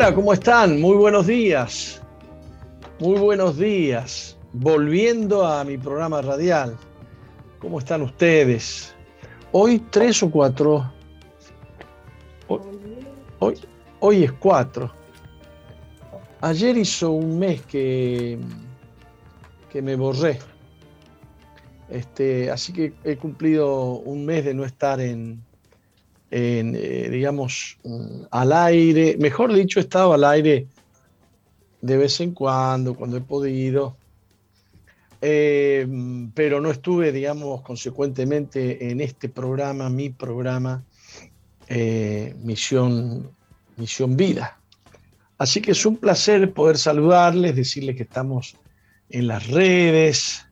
Hola, ¿cómo están? Muy buenos días. Muy buenos días. Volviendo a mi programa radial. ¿Cómo están ustedes? Hoy tres o cuatro. Hoy, hoy, es cuatro. Ayer hizo un mes que, que me borré. Este, así que he cumplido un mes de no estar en, eh, digamos, mm, al aire. Mejor dicho, he estado al aire de vez en cuando, cuando he podido. Eh, pero no estuve, digamos, consecuentemente en este programa, mi programa, eh, Misión, Misión Vida. Así que es un placer poder saludarles, decirles que estamos en las redes,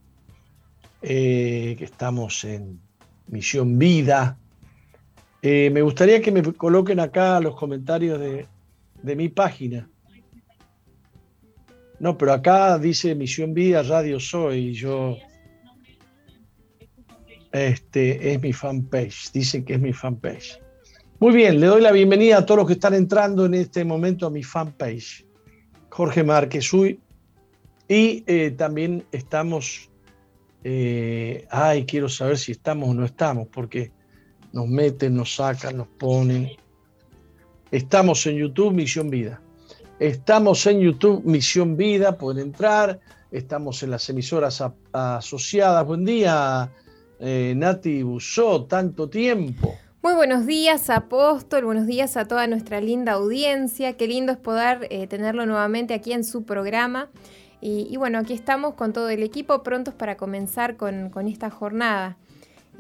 que estamos en Misión Vida, eh, me gustaría que me coloquen acá los comentarios de, mi página. No, pero acá dice Misión Vida Radio Soy. Yo. Este es mi fanpage. Dicen que es mi fanpage. Muy bien, le doy la bienvenida a todos los que están entrando en este momento a mi fanpage. Jorge Márquez Uy. Y eh, también estamos. Eh, ay, quiero saber si estamos o no estamos, porque nos meten, nos sacan, nos ponen. Estamos en YouTube Misión Vida. Estamos en YouTube Misión Vida, pueden entrar. Estamos en las emisoras asociadas. Buen día, eh, Nati Busó, tanto tiempo. Muy buenos días, Apóstol. Buenos días a toda nuestra linda audiencia. Qué lindo es poder eh, tenerlo nuevamente aquí en su programa. Y, bueno, aquí estamos con todo el equipo prontos para comenzar con, con esta jornada.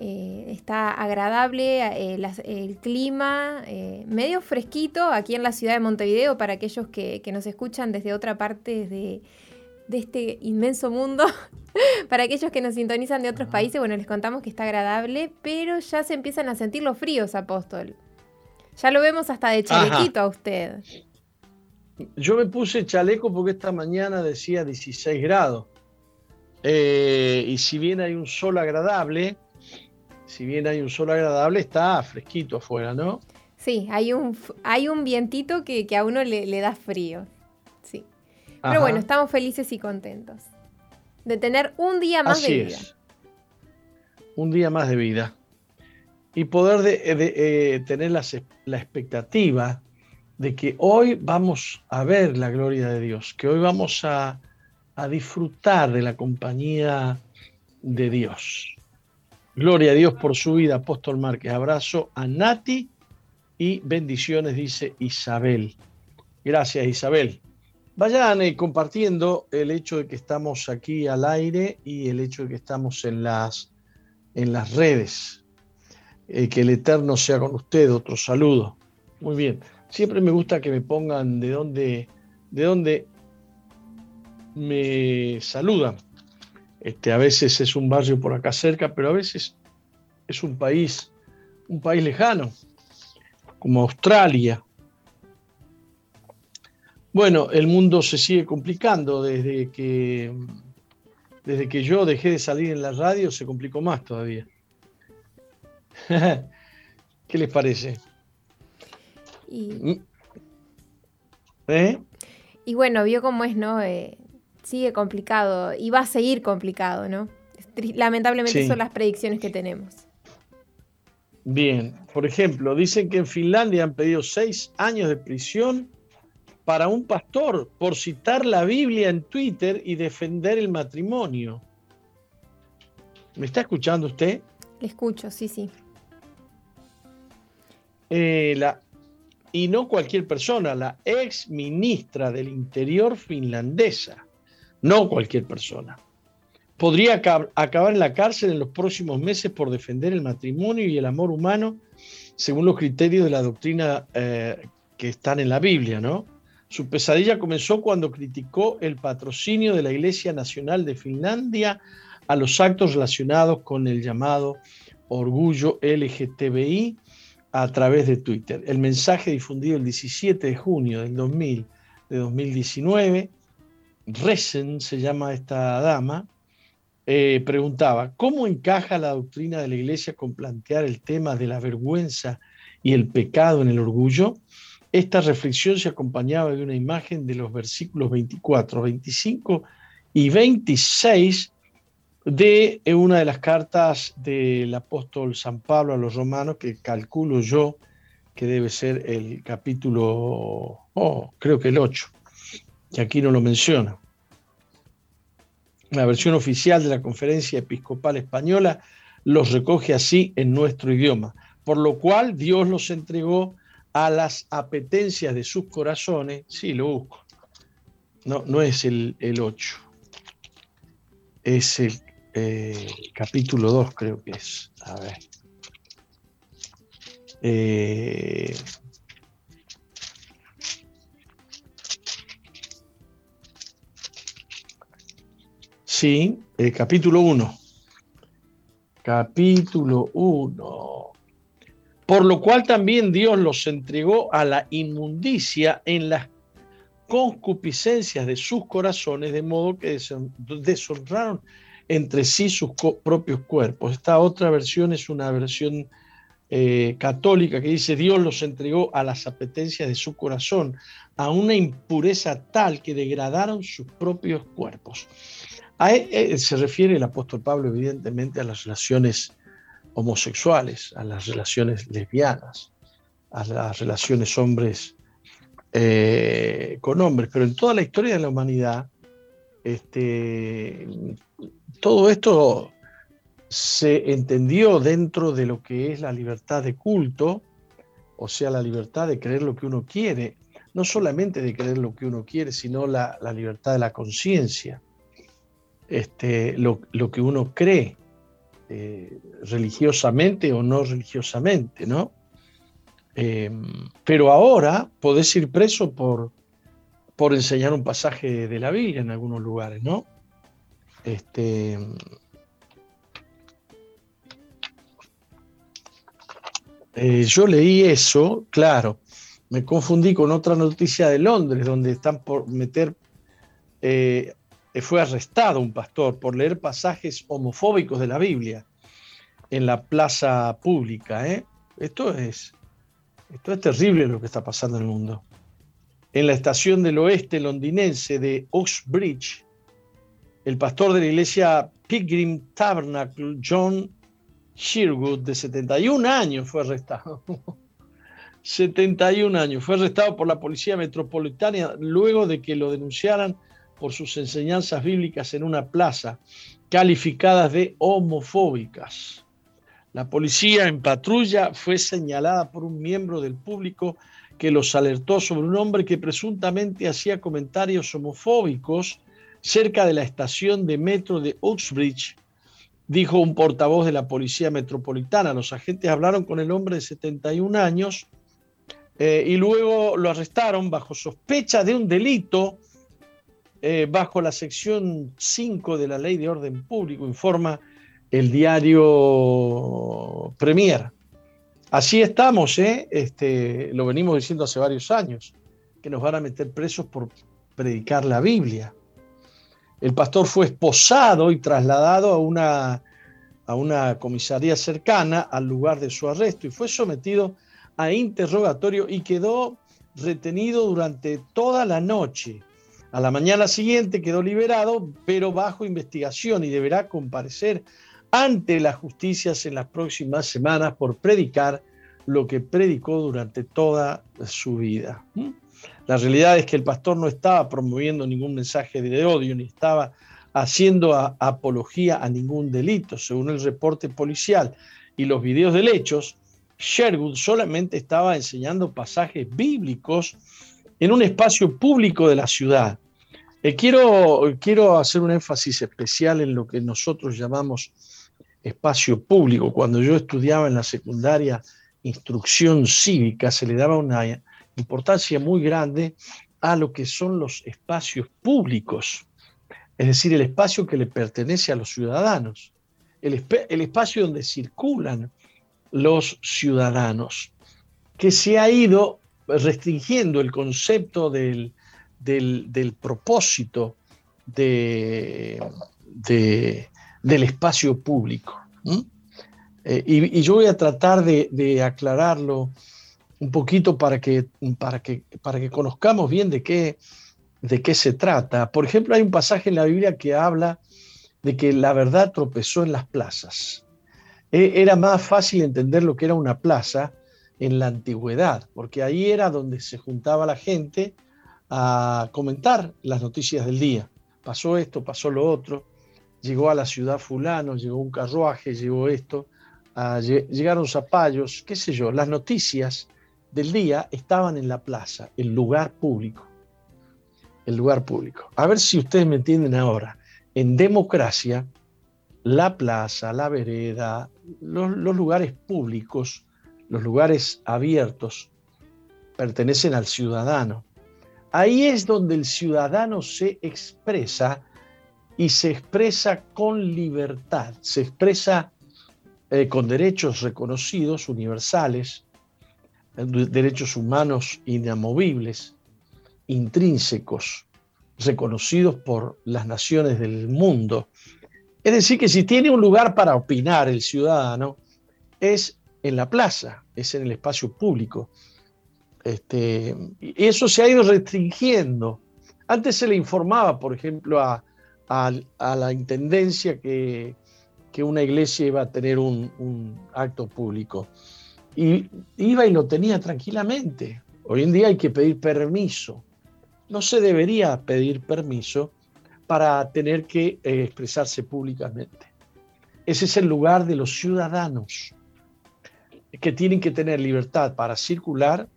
Eh, está agradable eh, el clima, eh, medio fresquito aquí en la ciudad de Montevideo para aquellos que, nos escuchan desde otra parte de, este inmenso mundo. para aquellos que nos sintonizan de otros países, bueno, les contamos que está agradable, pero ya se empiezan a sentir los fríos, apóstol. Ya lo vemos hasta de chalequito a usted. Yo me puse chaleco porque esta mañana decía 16 grados. y si bien hay un sol agradable, si bien hay un sol agradable, está fresquito afuera, ¿no? Sí, hay un, hay un vientito que, a uno le, da frío. Sí. Pero bueno, estamos felices y contentos de tener un día más de vida. Un día más de vida. Y poder de, eh, tener la, expectativa de que hoy vamos a ver la gloria de Dios, que hoy vamos a, a disfrutar de la compañía de Dios. Gloria a Dios por su vida, Apóstol Márquez. Abrazo a Nati y bendiciones, dice Isabel. Gracias, Isabel. Vayan eh, compartiendo el hecho de que estamos aquí al aire y el hecho de que estamos en las, en las redes. Eh, que el Eterno sea con usted. Otro saludo. Muy bien. Siempre me gusta que me pongan de dónde, de dónde me saludan. Este, a veces es un barrio por acá cerca, pero a veces es un país, un país lejano, como Australia. Bueno, el mundo se sigue complicando desde que, desde que yo dejé de salir en la radio, se complicó más todavía. ¿Qué les parece? Y. ¿Eh? y bueno, vio cómo es, ¿no? Eh, sigue complicado y va a seguir complicado, ¿no? Lamentablemente son las predicciones que tenemos. Bien, por ejemplo, dicen que en Finlandia han pedido seis años de prisión para un pastor por citar la Biblia en Twitter y defender el matrimonio. ¿Me está escuchando usted? Le escucho, sí, sí. Eh, la, y no cualquier persona, la ex ministra del Interior finlandesa no cualquier persona. Podría acabar en la cárcel en los próximos meses por defender el matrimonio y el amor humano según los criterios de la doctrina eh, que están en la Biblia, ¿no? Su pesadilla comenzó cuando criticó el patrocinio de la Iglesia Nacional de Finlandia a los actos relacionados con el llamado orgullo LGTBI a través de Twitter. El mensaje difundido el 17 de junio del 2000, de 2019 Resen, se llama esta dama, eh, preguntaba, ¿cómo encaja la doctrina de la Iglesia con plantear el tema de la vergüenza y el pecado en el orgullo? esta reflexión se acompañaba de una imagen de los versículos 24, 25 y 26 de una de las cartas del apóstol San Pablo a los romanos, que calculo yo que debe ser el capítulo, oh, creo que el 8, que aquí no lo menciona. La versión oficial de la Conferencia Episcopal Española los recoge así en nuestro idioma, por lo cual Dios los entregó a las apetencias de sus corazones. Sí, lo busco. No, no es el, el 8. Es el eh, capítulo 2, creo que es. A ver. Eh, sí, el capítulo 1. Capítulo 1. Por lo cual también Dios los entregó a la inmundicia en las concupiscencias de sus corazones, de modo que deshonraron entre sí sus propios cuerpos. Esta otra versión es una versión eh, católica que dice Dios los entregó a las apetencias de su corazón, a una impureza tal que degradaron sus propios cuerpos. A él, e, se refiere el apóstol Pablo evidentemente a las relaciones homosexuales, a las relaciones lesbianas, a las relaciones hombres eh, con hombres, pero en toda la historia de la humanidad, este, todo esto se entendió dentro de lo que es la libertad de culto, o sea, la libertad de creer lo que uno quiere, no solamente de creer lo que uno quiere, sino la, libertad de la conciencia, este, lo, que uno cree, eh, religiosamente o no religiosamente, ¿no? Em, pero ahora podés ir preso por, por enseñar un pasaje de la Biblia en algunos lugares, ¿no? Este, eh, yo leí eso, claro, me confundí con otra noticia de Londres, donde están por meter, eh, fue arrestado un pastor por leer pasajes homofóbicos de la Biblia en la plaza pública. ¿eh? Esto, es, esto es terrible lo que está pasando en el mundo. En la estación del oeste londinense de Oxbridge, el pastor de la iglesia Pilgrim Tabernacle, John Sherwood, de 71 años, fue arrestado. 71 años. Fue arrestado por la Policía Metropolitana luego de que lo denunciaran por sus enseñanzas bíblicas en una plaza, calificadas de homofóbicas. La policía en patrulla fue señalada por un miembro del público que los alertó sobre un hombre que presuntamente hacía comentarios homofóbicos cerca de la estación de metro de Uxbridge, dijo un portavoz de la Policía Metropolitana. Los agentes hablaron con el hombre de 71 años eh, y luego lo arrestaron bajo sospecha de un delito eh, bajo la sección 5 de la Ley de Orden Público, informa el diario Premier. Así estamos, ¿eh? este, lo venimos diciendo hace varios años, que nos van a meter presos por predicar la Biblia. El pastor fue esposado y trasladado a una, a una comisaría cercana al lugar de su arresto y fue sometido a interrogatorio y quedó retenido durante toda la noche. A la mañana siguiente quedó liberado, pero bajo investigación y deberá comparecer ante las justicias en las próximas semanas por predicar lo que predicó durante toda su vida. ¿Mm? La realidad es que el pastor no estaba promoviendo ningún mensaje de odio, ni estaba haciendo apología a ningún delito. Según el reporte policial y los videos de hechos, Sherwood solamente estaba enseñando pasajes bíblicos en un espacio público de la ciudad. Eh, quiero, quiero hacer un énfasis especial en lo que nosotros llamamos espacio público. Cuando yo estudiaba en la secundaria instrucción cívica, se le daba una importancia muy grande a lo que son los espacios públicos, es decir, el espacio que le pertenece a los ciudadanos, el, el espacio donde circulan los ciudadanos, que se ha ido restringiendo el concepto del, del, propósito de, del espacio público. Eh, y, yo voy a tratar de, de aclararlo un poquito para que, para que, para que conozcamos bien de qué, de qué se trata. Por ejemplo, hay un pasaje en la Biblia que habla de que la verdad tropezó en las plazas. E, era más fácil entender lo que era una plaza en la antigüedad, porque ahí era donde se juntaba la gente a comentar las noticias del día. Pasó esto, pasó lo otro, llegó a la ciudad fulano, llegó un carruaje, llegó esto, llegaron zapallos, qué sé yo, las noticias del día estaban en la plaza, el lugar público. El lugar público. A ver si ustedes me entienden ahora. En democracia, la plaza, la vereda, los, lugares públicos, los lugares abiertos, pertenecen al ciudadano. Ahí es donde el ciudadano se expresa y se expresa con libertad, se expresa eh, con derechos reconocidos, universales, eh, derechos humanos inamovibles, intrínsecos, reconocidos por las naciones del mundo. Es decir, que si tiene un lugar para opinar el ciudadano, es en la plaza, es en el espacio público. Este, y eso se ha ido restringiendo. Antes se le informaba, por ejemplo, a, la intendencia que, una iglesia iba a tener un, un, acto público. Y iba y lo tenía tranquilamente. Hoy en día hay que pedir permiso. No se debería pedir permiso para tener que eh, expresarse públicamente. Ese es el lugar de los ciudadanos, que tienen que tener libertad para circular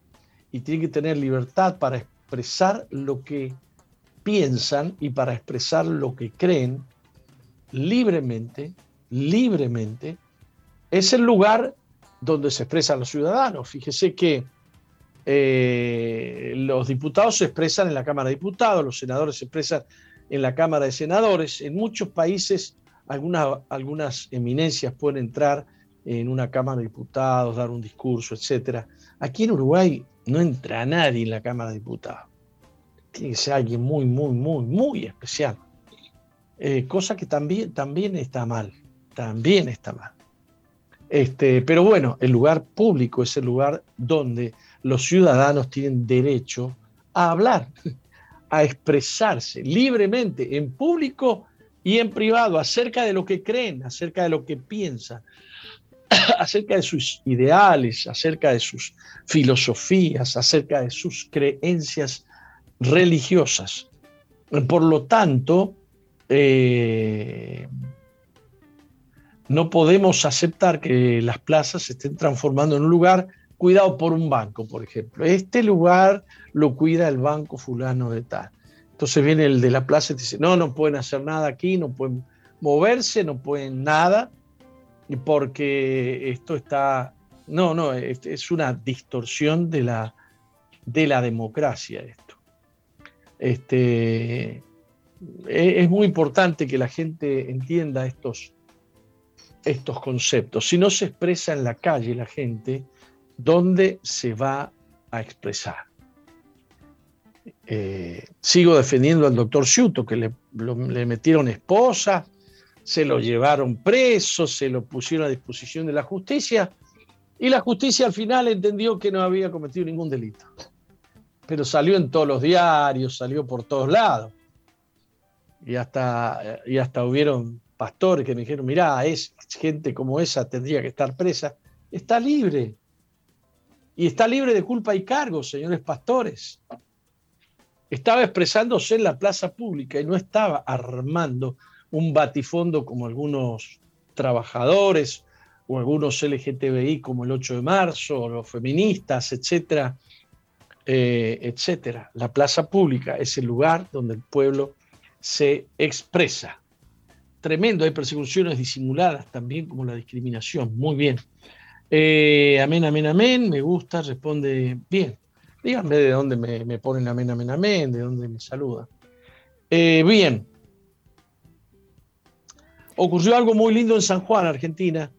y tienen que tener libertad para expresar lo que piensan y para expresar lo que creen libremente, libremente. Es el lugar donde se expresan los ciudadanos. Fíjese que eh, los diputados se expresan en la Cámara de Diputados, los senadores se expresan en la Cámara de Senadores. En muchos países algunas, algunas eminencias pueden entrar en una Cámara de Diputados, dar un discurso, etc. Aquí en Uruguay no entra nadie en la Cámara de Diputados. Tiene que ser alguien muy, muy, muy, muy especial. Eh, cosa que también, también está mal, también está mal. Este, pero bueno, el lugar público es el lugar donde los ciudadanos tienen derecho a hablar, a expresarse libremente en público y en privado acerca de lo que creen, acerca de lo que piensan, acerca de sus ideales, acerca de sus filosofías, acerca de sus creencias religiosas. Por lo tanto, eh, no podemos aceptar que las plazas se estén transformando en un lugar cuidado por un banco, por ejemplo. Este lugar lo cuida el banco fulano de tal. Entonces viene el de la plaza y dice, no, no pueden hacer nada aquí, no pueden moverse, no pueden nada, porque esto está... No, no, es una distorsión de la, de la democracia esto. Este, e, es muy importante que la gente entienda estos, estos conceptos. Si no se expresa en la calle la gente, dónde se va a expresar. Eh, sigo defendiendo al doctor Sciuto, que le, le, metieron esposa, se lo llevaron preso, se lo pusieron a disposición de la justicia, y la justicia al final entendió que no había cometido ningún delito. Pero salió en todos los diarios, salió por todos lados. Y hasta, y hasta hubieron pastores que me dijeron, mirá, es gente como esa tendría que estar presa. Está libre, y está libre de culpa y cargo, señores pastores. Estaba expresándose en la plaza pública y no estaba armando un batifondo como algunos trabajadores o algunos LGTBI como el 8 de marzo, o los feministas, etcétera, eh, etcétera. La plaza pública es el lugar donde el pueblo se expresa. Tremendo, hay persecuciones disimuladas también como la discriminación. Muy bien. Eh, amén, amén, amén, me gusta, responde bien. Díganme de dónde me, ponen amén, amén, amén, de dónde me saludan. Eh, bien. Ocurrió algo muy lindo en San Juan, Argentina.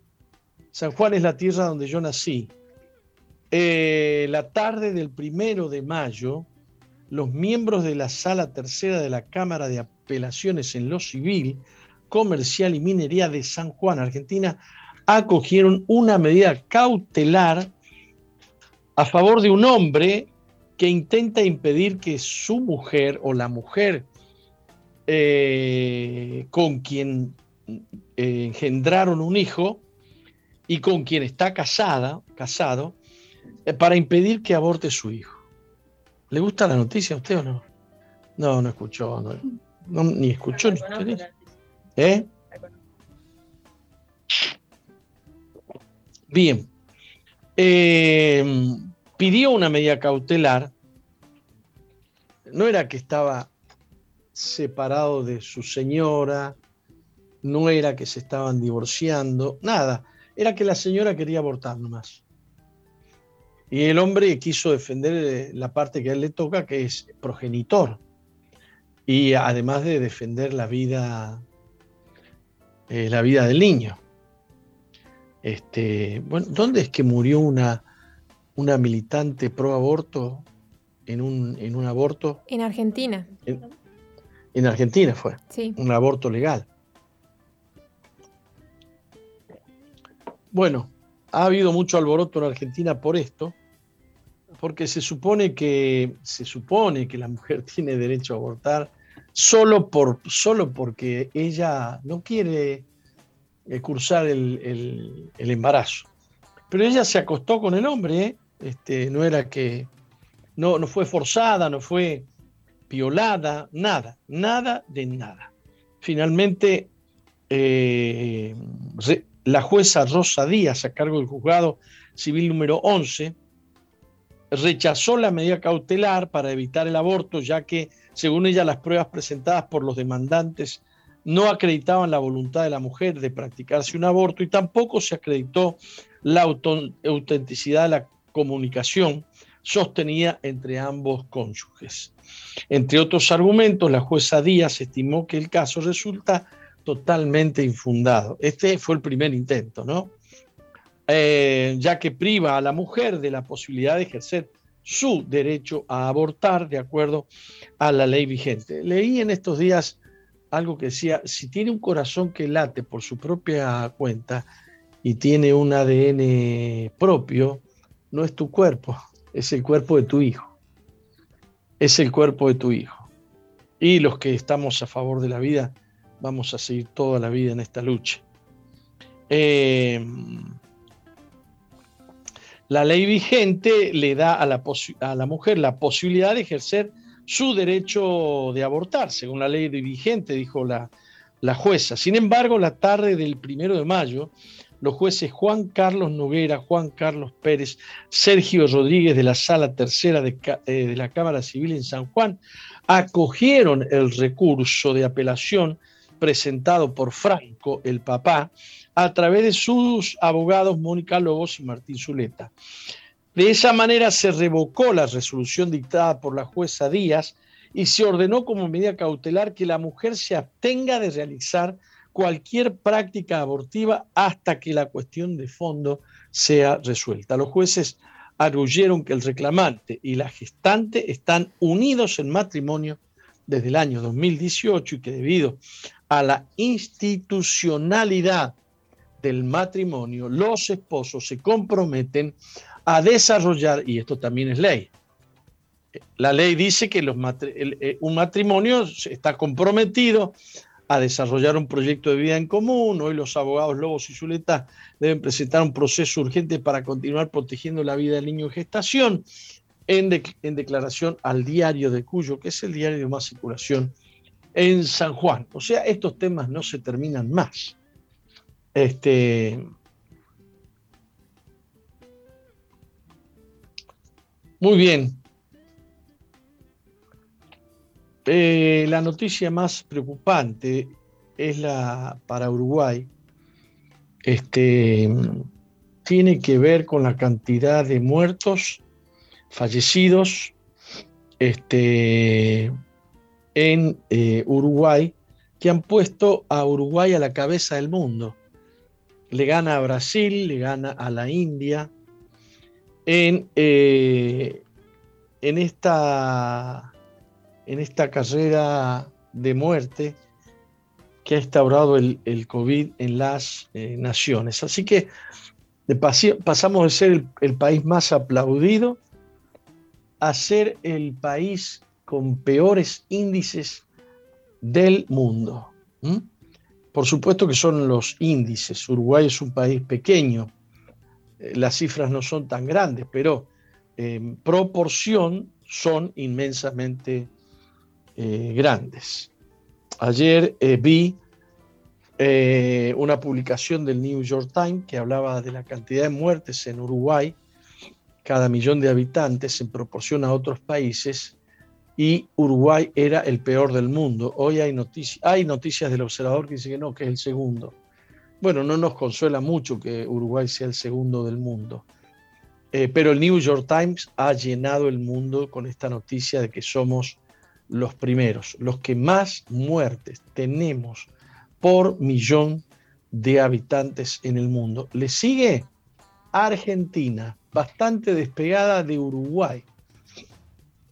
San Juan es la tierra donde yo nací. Eh, la tarde del primero de mayo, los miembros de la sala tercera de la Cámara de Apelaciones en lo Civil, Comercial y Minería de San Juan, Argentina, acogieron una medida cautelar a favor de un hombre que intenta impedir que su mujer o la mujer eh, con quien eh, engendraron un hijo y con quien está casada, casado, eh, para impedir que aborte su hijo. ¿Le gusta la noticia a usted o no? No, no escuchó, no, ni escuchó. Ni ¿Eh? Bien. pidió una medida cautelar. No era que estaba separado de su señora, no era que se estaban divorciando, nada, era que la señora quería abortar nomás. Y el hombre quiso defender eh, la parte que a él le toca, que es progenitor. Y además de defender la vida, eh, la vida del niño. Este, bueno, ¿dónde es que murió una, una militante pro aborto en un, en un aborto? En Argentina. En Argentina fue. Un aborto legal. Bueno, ha habido mucho alboroto en Argentina por esto, porque se supone que, se supone que la mujer tiene derecho a abortar solo, por, solo porque ella no quiere eh, cursar el, embarazo. Pero ella se acostó con el hombre, este, no era que, no, no fue forzada, no fue violada, nada, nada de nada. Finalmente, eh, la jueza Rosa Díaz, a cargo del juzgado civil número 11, rechazó la medida cautelar para evitar el aborto, ya que, según ella, las pruebas presentadas por los demandantes no acreditaban la voluntad de la mujer de practicarse un aborto y tampoco se acreditó la autenticidad de la comunicación sostenida entre ambos cónyuges. Entre otros argumentos, la jueza Díaz estimó que el caso resulta totalmente infundado. Este fue el primer intento, ¿no? Eh, ya que priva a la mujer de la posibilidad de ejercer su derecho a abortar de acuerdo a la ley vigente. Leí en estos días algo que decía, si tiene un corazón que late por su propia cuenta y tiene un ADN propio, no es tu cuerpo, es el cuerpo de tu hijo es el cuerpo de tu hijo. Y los que estamos a favor de la vida, vamos a seguir toda la vida en esta lucha. Eh, la ley vigente le da a la, a la, mujer la posibilidad de ejercer su derecho de abortar, según la ley vigente, dijo la, la jueza. Sin embargo, la tarde del primero de mayo, los jueces Juan Carlos Noguera, Juan Carlos Pérez, Sergio Rodríguez de la Sala Tercera de, eh, la Cámara Civil en San Juan acogieron el recurso de apelación presentado por Franco, el papá, a través de sus abogados Mónica Lobos y Martín Zuleta. De esa manera se revocó la resolución dictada por la jueza Díaz y se ordenó como medida cautelar que la mujer se abstenga de realizar cualquier práctica abortiva hasta que la cuestión de fondo sea resuelta. Los jueces arguyeron que el reclamante y la gestante están unidos en matrimonio desde el año 2018 y que debido a la institucionalidad del matrimonio, los esposos se comprometen a desarrollar, y esto también es ley, la ley dice que los, eh, un matrimonio está comprometido a desarrollar un proyecto de vida en común. Hoy los abogados Lobos y Zuleta deben presentar un proceso urgente para continuar protegiendo la vida del niño en gestación en, declaración al diario de Cuyo, que es el diario de más circulación en San Juan. O sea, estos temas no se terminan más. Este, muy bien. Eh, la noticia más preocupante es la para Uruguay. Este, tiene que ver con la cantidad de muertos, fallecidos este, en eh, Uruguay, que han puesto a Uruguay a la cabeza del mundo. Le gana a Brasil, le gana a la India. En, eh, en esta en esta carrera de muerte que ha instaurado el, COVID en las eh, naciones. Así que pasamos de ser el, país más aplaudido a ser el país con peores índices del mundo. Por supuesto que son los índices. Uruguay es un país pequeño, eh, las cifras no son tan grandes, pero en proporción son inmensamente eh, grandes. Ayer eh, vi una publicación del New York Times que hablaba de la cantidad de muertes en Uruguay cada millón de habitantes en proporción a otros países y Uruguay era el peor del mundo. Hoy hay, hay noticias del observador que dice que no, que es el segundo. Bueno, no nos consuela mucho que Uruguay sea el segundo del mundo. Eh, pero el New York Times ha llenado el mundo con esta noticia de que somos los primeros, los que más muertes tenemos por millón de habitantes en el mundo. Le sigue Argentina, bastante despegada de Uruguay.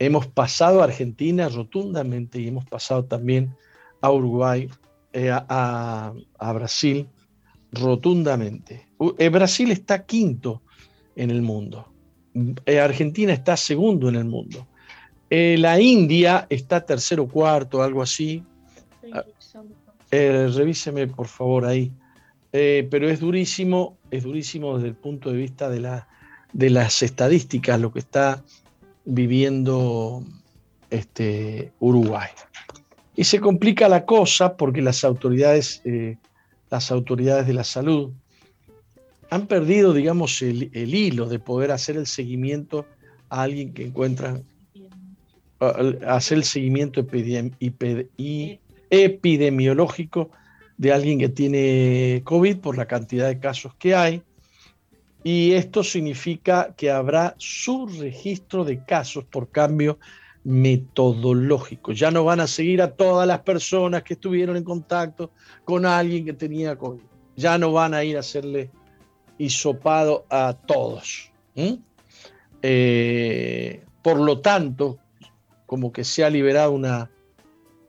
Hemos pasado a Argentina rotundamente y hemos pasado también a Uruguay, eh, a, Brasil rotundamente. Eh, Brasil está quinto en el mundo. Eh, Argentina está segundo en el mundo. la India está tercero, cuarto, algo así. Ah, revíseme por favor ahí. pero es durísimo, es durísimo desde el punto de vista de, la, de las estadísticas, lo que está viviendo este, Uruguay. Y se complica la cosa porque las autoridades, eh, las autoridades de la salud han perdido, digamos, el, hilo de poder hacer el seguimiento a alguien que encuentra hacer el seguimiento epidemiológico de alguien que tiene COVID por la cantidad de casos que hay y esto significa que habrá su registro de casos por cambio metodológico. Ya no van a seguir a todas las personas que estuvieron en contacto con alguien que tenía COVID. Ya no van a ir a hacerle hisopado a todos. Eh, por lo tanto, como que se ha liberado una,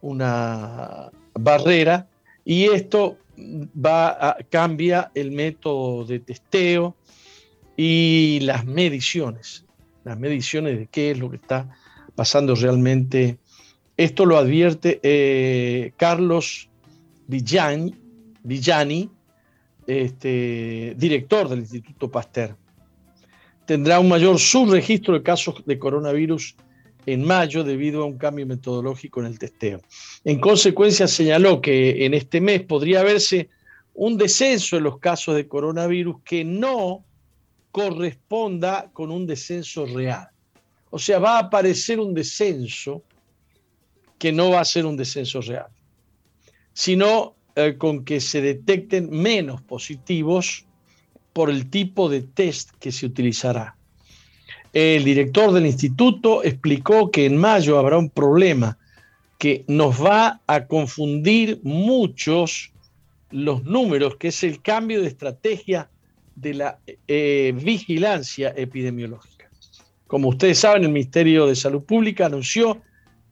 una barrera y esto va a, cambia el método de testeo, y las mediciones, las mediciones de qué es lo que está pasando realmente. Esto lo advierte eh, Carlos Villani, Villani este, director del Instituto Pasteur. Tendrá un mayor subregistro de casos de coronavirus en mayo debido a un cambio metodológico en el testeo. En consecuencia, señaló que en este mes podría verse un descenso en los casos de coronavirus que no corresponda con un descenso real. O sea, va a aparecer un descenso que no va a ser un descenso real, sino eh, con que se detecten menos positivos por el tipo de test que se utilizará. El director del instituto explicó que en mayo habrá un problema que nos va a confundir muchos los números, que es el cambio de estrategia de la eh, vigilancia epidemiológica. Como ustedes saben, el Ministerio de Salud Pública anunció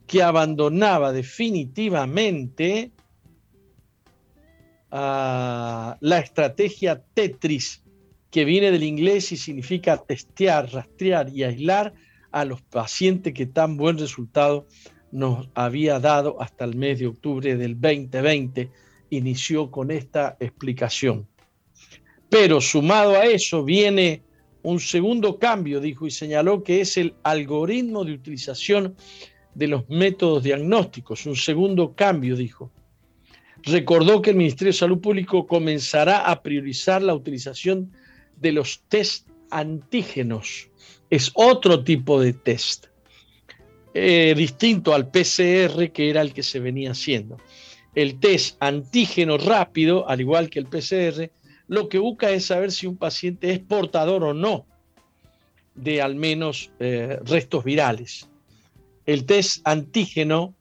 que abandonaba definitivamente ah, la estrategia Tetris, que viene del inglés y significa testear, rastrear y aislar a los pacientes que tan buen resultado nos había dado hasta el mes de octubre del 2020. Inició con esta explicación. Pero sumado a eso viene un segundo cambio, dijo, y señaló que es el algoritmo de utilización de los métodos diagnósticos. Un segundo cambio, dijo. Recordó que el Ministerio de Salud Pública comenzará a priorizar la utilización de los test antígenos. Es otro tipo de test, eh, distinto al PCR que era el que se venía haciendo. El test antígeno rápido, al igual que el PCR, lo que busca es saber si un paciente es portador o no de al menos eh, restos virales. El test antígeno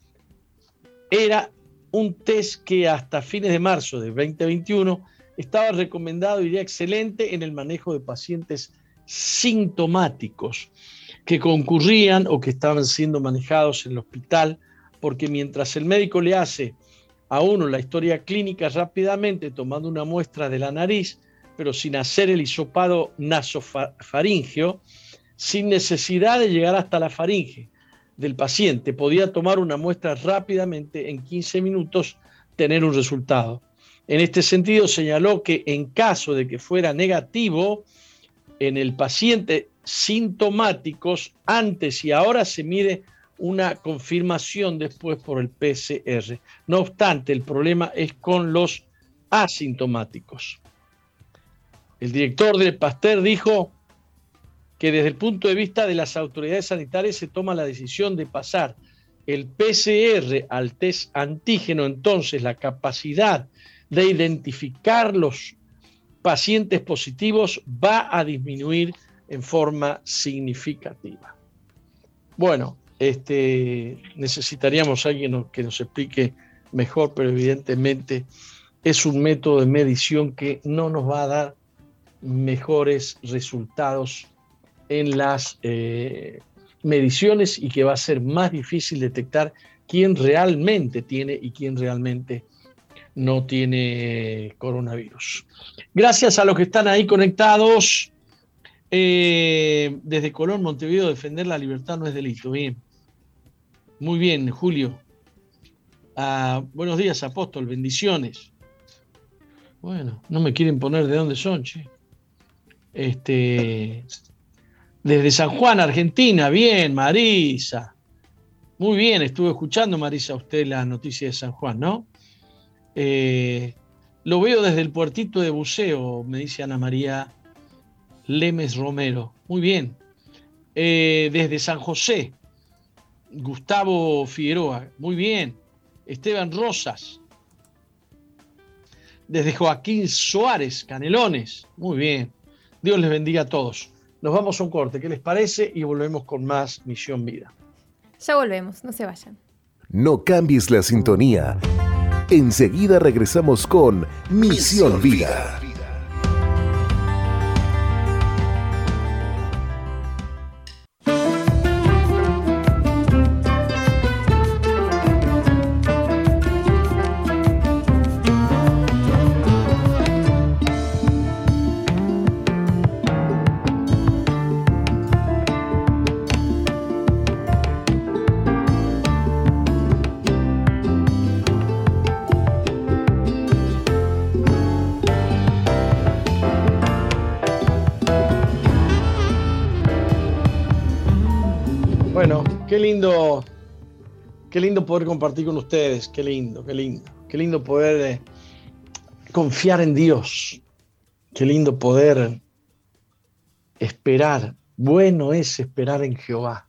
era un test que hasta fines de marzo de 2021 estaba recomendado y era excelente en el manejo de pacientes sintomáticos que concurrían o que estaban siendo manejados en el hospital, porque mientras el médico le hace a uno la historia clínica rápidamente tomando una muestra de la nariz, pero sin hacer el hisopado nasofaringeo, sin necesidad de llegar hasta la faringe del paciente. Podía tomar una muestra rápidamente, en 15 minutos, tener un resultado. En este sentido, señaló que en caso de que fuera negativo en el paciente sintomáticos, antes y ahora se mide una confirmación después por el PCR. No obstante, el problema es con los asintomáticos. El director del Pasteur dijo que desde el punto de vista de las autoridades sanitarias se toma la decisión de pasar el PCR al test antígeno, entonces la capacidad de identificar los pacientes positivos va a disminuir en forma significativa. Bueno, este, necesitaríamos a alguien que nos explique mejor, pero evidentemente es un método de medición que no nos va a dar mejores resultados en las eh, mediciones y que va a ser más difícil detectar quién realmente tiene y quién realmente no tiene coronavirus. Gracias a los que están ahí conectados. Eh, desde Colón, Montevideo, defender la libertad no es delito. Bien. Muy bien, Julio. Ah, buenos días, apóstol. Bendiciones. Bueno, no me quieren poner de dónde son, che. Este, desde San Juan, Argentina. Bien, Marisa. Muy bien, estuve escuchando, Marisa, usted la noticia de San Juan, ¿no? Eh, lo veo desde el puertito de buceo, me dice Ana María Lemes Romero. Muy bien. Eh, desde San José, Gustavo Figueroa. Muy bien. Esteban Rosas. Desde Joaquín Suárez, Canelones. Muy bien. Dios les bendiga a todos. Nos vamos a un corte, ¿qué les parece? Y volvemos con más Misión Vida. Ya volvemos, no se vayan. No cambies la sintonía. Enseguida regresamos con Misión, Vida. Qué lindo poder compartir con ustedes, qué lindo, qué lindo, qué lindo poder eh, confiar en Dios, qué lindo poder esperar. Bueno es esperar en Jehová.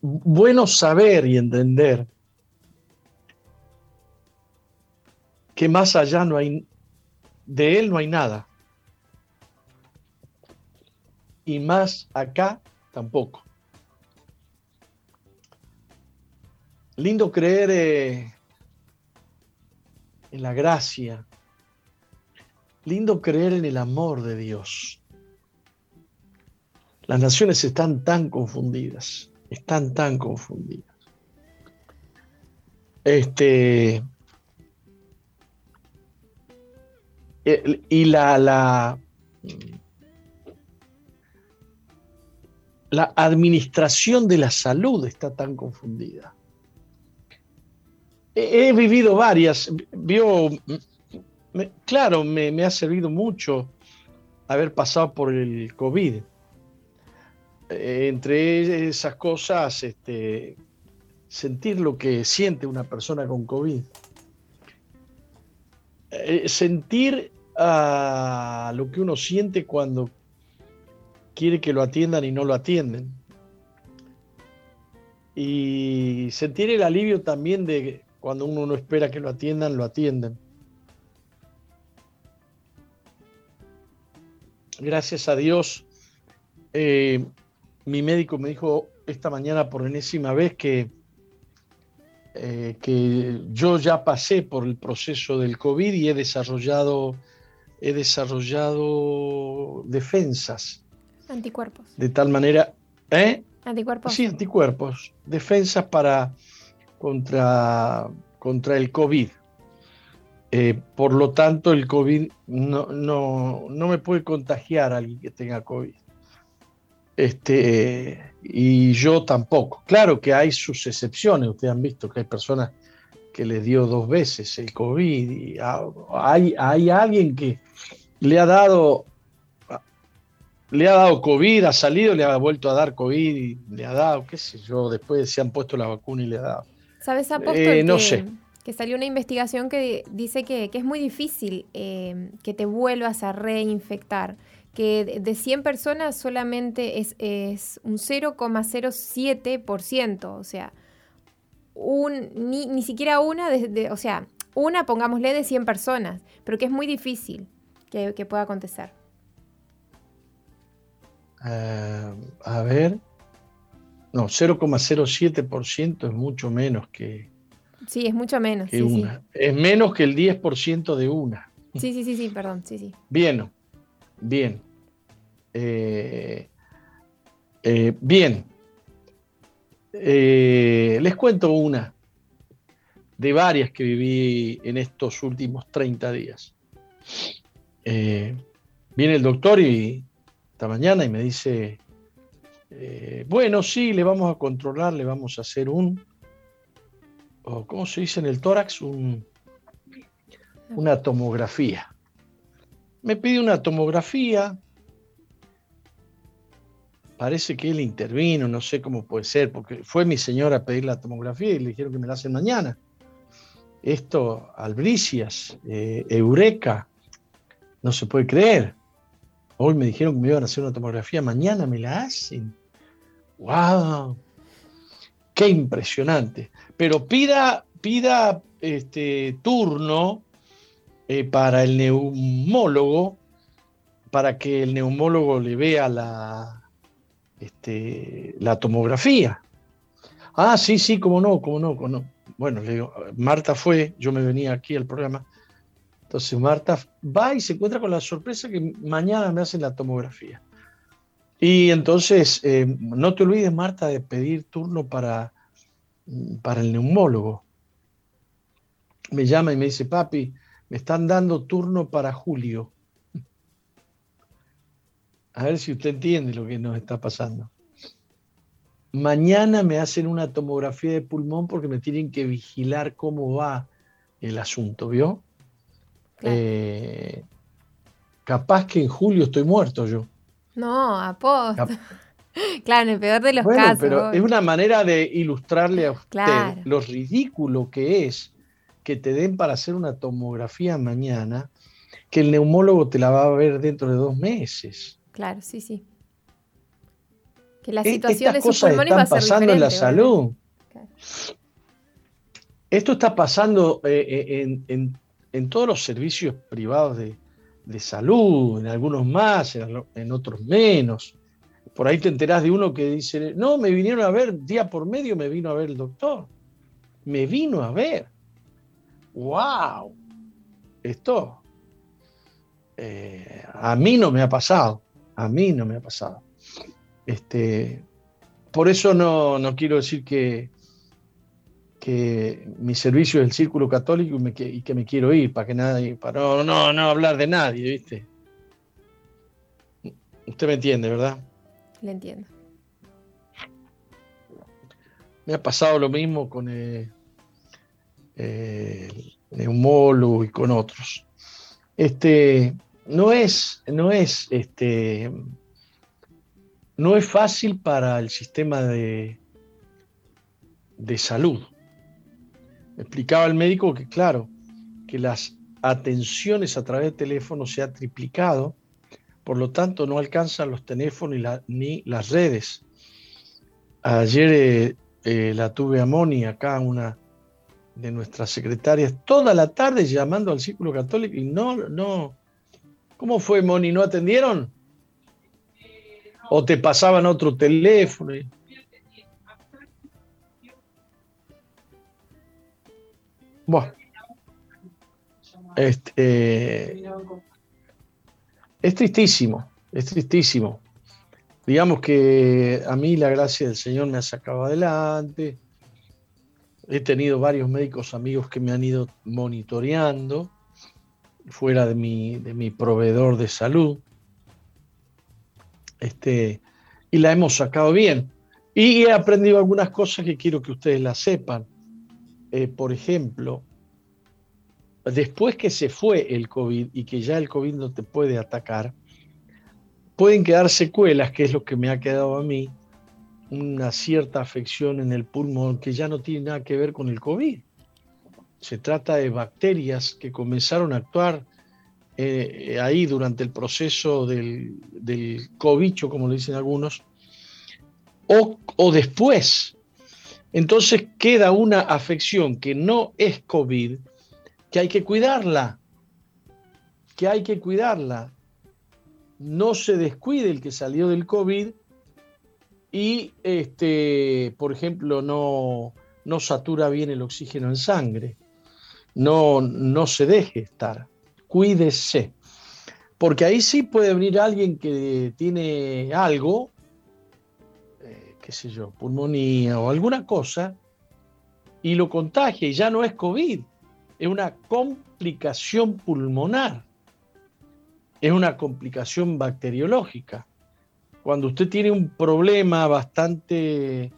Bueno saber y entender que más allá no hay, de Él no hay nada. Y más acá tampoco. Lindo creer eh, en la gracia. Lindo creer en el amor de Dios. Las naciones están tan confundidas, están tan confundidas. Este, y la, la la administración de la salud está tan confundida. He, vivido varias, vio, claro, me, ha servido mucho haber pasado por el COVID. Eh, entre esas cosas, este, sentir lo que siente una persona con COVID. Eh, sentir a lo que uno siente cuando quiere que lo atiendan y no lo atienden. Y sentir el alivio también de cuando uno no espera que lo atiendan, lo atienden. Gracias a Dios, eh, mi médico me dijo esta mañana por enésima vez que, eh, que yo ya pasé por el proceso del COVID y he desarrollado, he desarrollado defensas Anticuerpos. De tal manera, ¿eh? Anticuerpos. Sí, anticuerpos. Defensas para contra, contra el COVID. Eh, por lo tanto, el COVID no, no, no, me puede contagiar a alguien que tenga COVID. Este, y yo tampoco. Claro que hay sus excepciones. Ustedes han visto que hay personas que les dio dos veces el COVID. Y hay, hay alguien que le ha dado le ha dado COVID, ha salido, le ha vuelto a dar COVID y le ha dado, qué sé yo, después se han puesto la vacuna y le ha dado. ¿Sabes, Apóstol? Eh, no que, sé. Que salió una investigación que dice que, es muy difícil eh, que te vuelvas a reinfectar, que de 100 personas solamente es, es un 0,07%, o sea, un, ni, ni siquiera una, de, o sea, una, pongámosle, de 100 personas, pero que es muy difícil que, que pueda acontecer. Eh, a ver. No, 0,07% es mucho menos que. Sí, es mucho menos. una. Es menos que el 10% de una. Sí, sí, sí, sí, perdón. Sí, sí. Bien, bien. Eh, eh, bien. les cuento una de varias que viví en estos últimos 30 días. viene el doctor y esta mañana y me dice, eh, bueno, sí, le vamos a controlar, le vamos a hacer un, ¿cómo se dice en el tórax? Un, una tomografía. Me pide una tomografía, parece que él intervino, no sé cómo puede ser, porque fue mi señora a pedir la tomografía y le dijeron que me la hacen mañana. Esto, albricias, eh, eureka, no se puede creer. Hoy me dijeron que me iban a hacer una tomografía, mañana me la hacen. ¡Wow! ¡Qué impresionante! Pero pida, pida este turno eh, para el neumólogo, para que el neumólogo le vea la, este, la tomografía. Ah, sí, sí, cómo no, cómo no, cómo no. Bueno, digo, Marta fue, yo me venía aquí al programa, entonces Marta va y se encuentra con la sorpresa que mañana me hacen la tomografía. Y entonces, eh, no te olvides, Marta, de pedir turno para, para el neumólogo. Me llama y me dice, papi, me están dando turno para julio. A ver si usted entiende lo que nos está pasando. Mañana me hacen una tomografía de pulmón porque me tienen que vigilar cómo va el asunto, ¿vio? Eh, capaz que en julio estoy muerto yo. No, aposta. claro, en el peor de los bueno, casos. Pero es una manera de ilustrarle a usted lo ridículo que es que te den para hacer una tomografía mañana, que el neumólogo te la va a ver dentro de dos meses. Claro, sí, sí. Que la situación de sus pulmones va a ser pasando en la salud. Esto está pasando eh, eh, en en todos los servicios privados de, salud, en algunos más, en, otros menos. Por ahí te enterás de uno que dice, no, me vinieron a ver, día por medio me vino a ver el doctor. Me vino a ver. ¡Wow! Esto eh, a mí no me ha pasado. A mí no me ha pasado. Este, por eso no, no quiero decir que, que mi servicio es el círculo católico y, que me quiero ir, para que nadie, para no, no, no hablar de nadie, ¿viste? Usted me entiende, ¿verdad? Le entiendo. Me ha pasado lo mismo con el, neumólogo y con otros. Este, no es, no es, este, no es fácil para el sistema de, de salud explicaba el médico que, claro, que las atenciones a través de teléfono se ha triplicado, por lo tanto no alcanzan los teléfonos ni las redes. Ayer eh, eh, la tuve a Moni acá, una de nuestras secretarias, toda la tarde llamando al Círculo Católico y no, no. ¿Cómo fue, Moni? ¿No atendieron? ¿O te pasaban otro teléfono? Bueno, este, es tristísimo, es tristísimo. Digamos que a mí la gracia del Señor me ha sacado adelante. He tenido varios médicos amigos que me han ido monitoreando. fuera de mi, de mi proveedor de salud. Este, y la hemos sacado bien. Y he aprendido algunas cosas que quiero que ustedes las sepan. Eh, por ejemplo, después que se fue el COVID y que ya el COVID no te puede atacar, pueden quedar secuelas, que es lo que me ha quedado a mí, una cierta afección en el pulmón que ya no tiene nada que ver con el COVID. Se trata de bacterias que comenzaron a actuar eh, ahí durante el proceso del, del cobicho, como le dicen algunos, o, o después. Entonces queda una afección que no es COVID, que hay que cuidarla, que hay que cuidarla. No se descuide el que salió del COVID y, este, por ejemplo, no, no satura bien el oxígeno en sangre. No, no se deje estar. Cuídese. Porque ahí sí puede venir alguien que tiene algo, qué sé yo, pulmonía o alguna cosa, y lo contagia y ya no es COVID, es una complicación pulmonar, es una complicación bacteriológica cuando usted tiene un problema bastante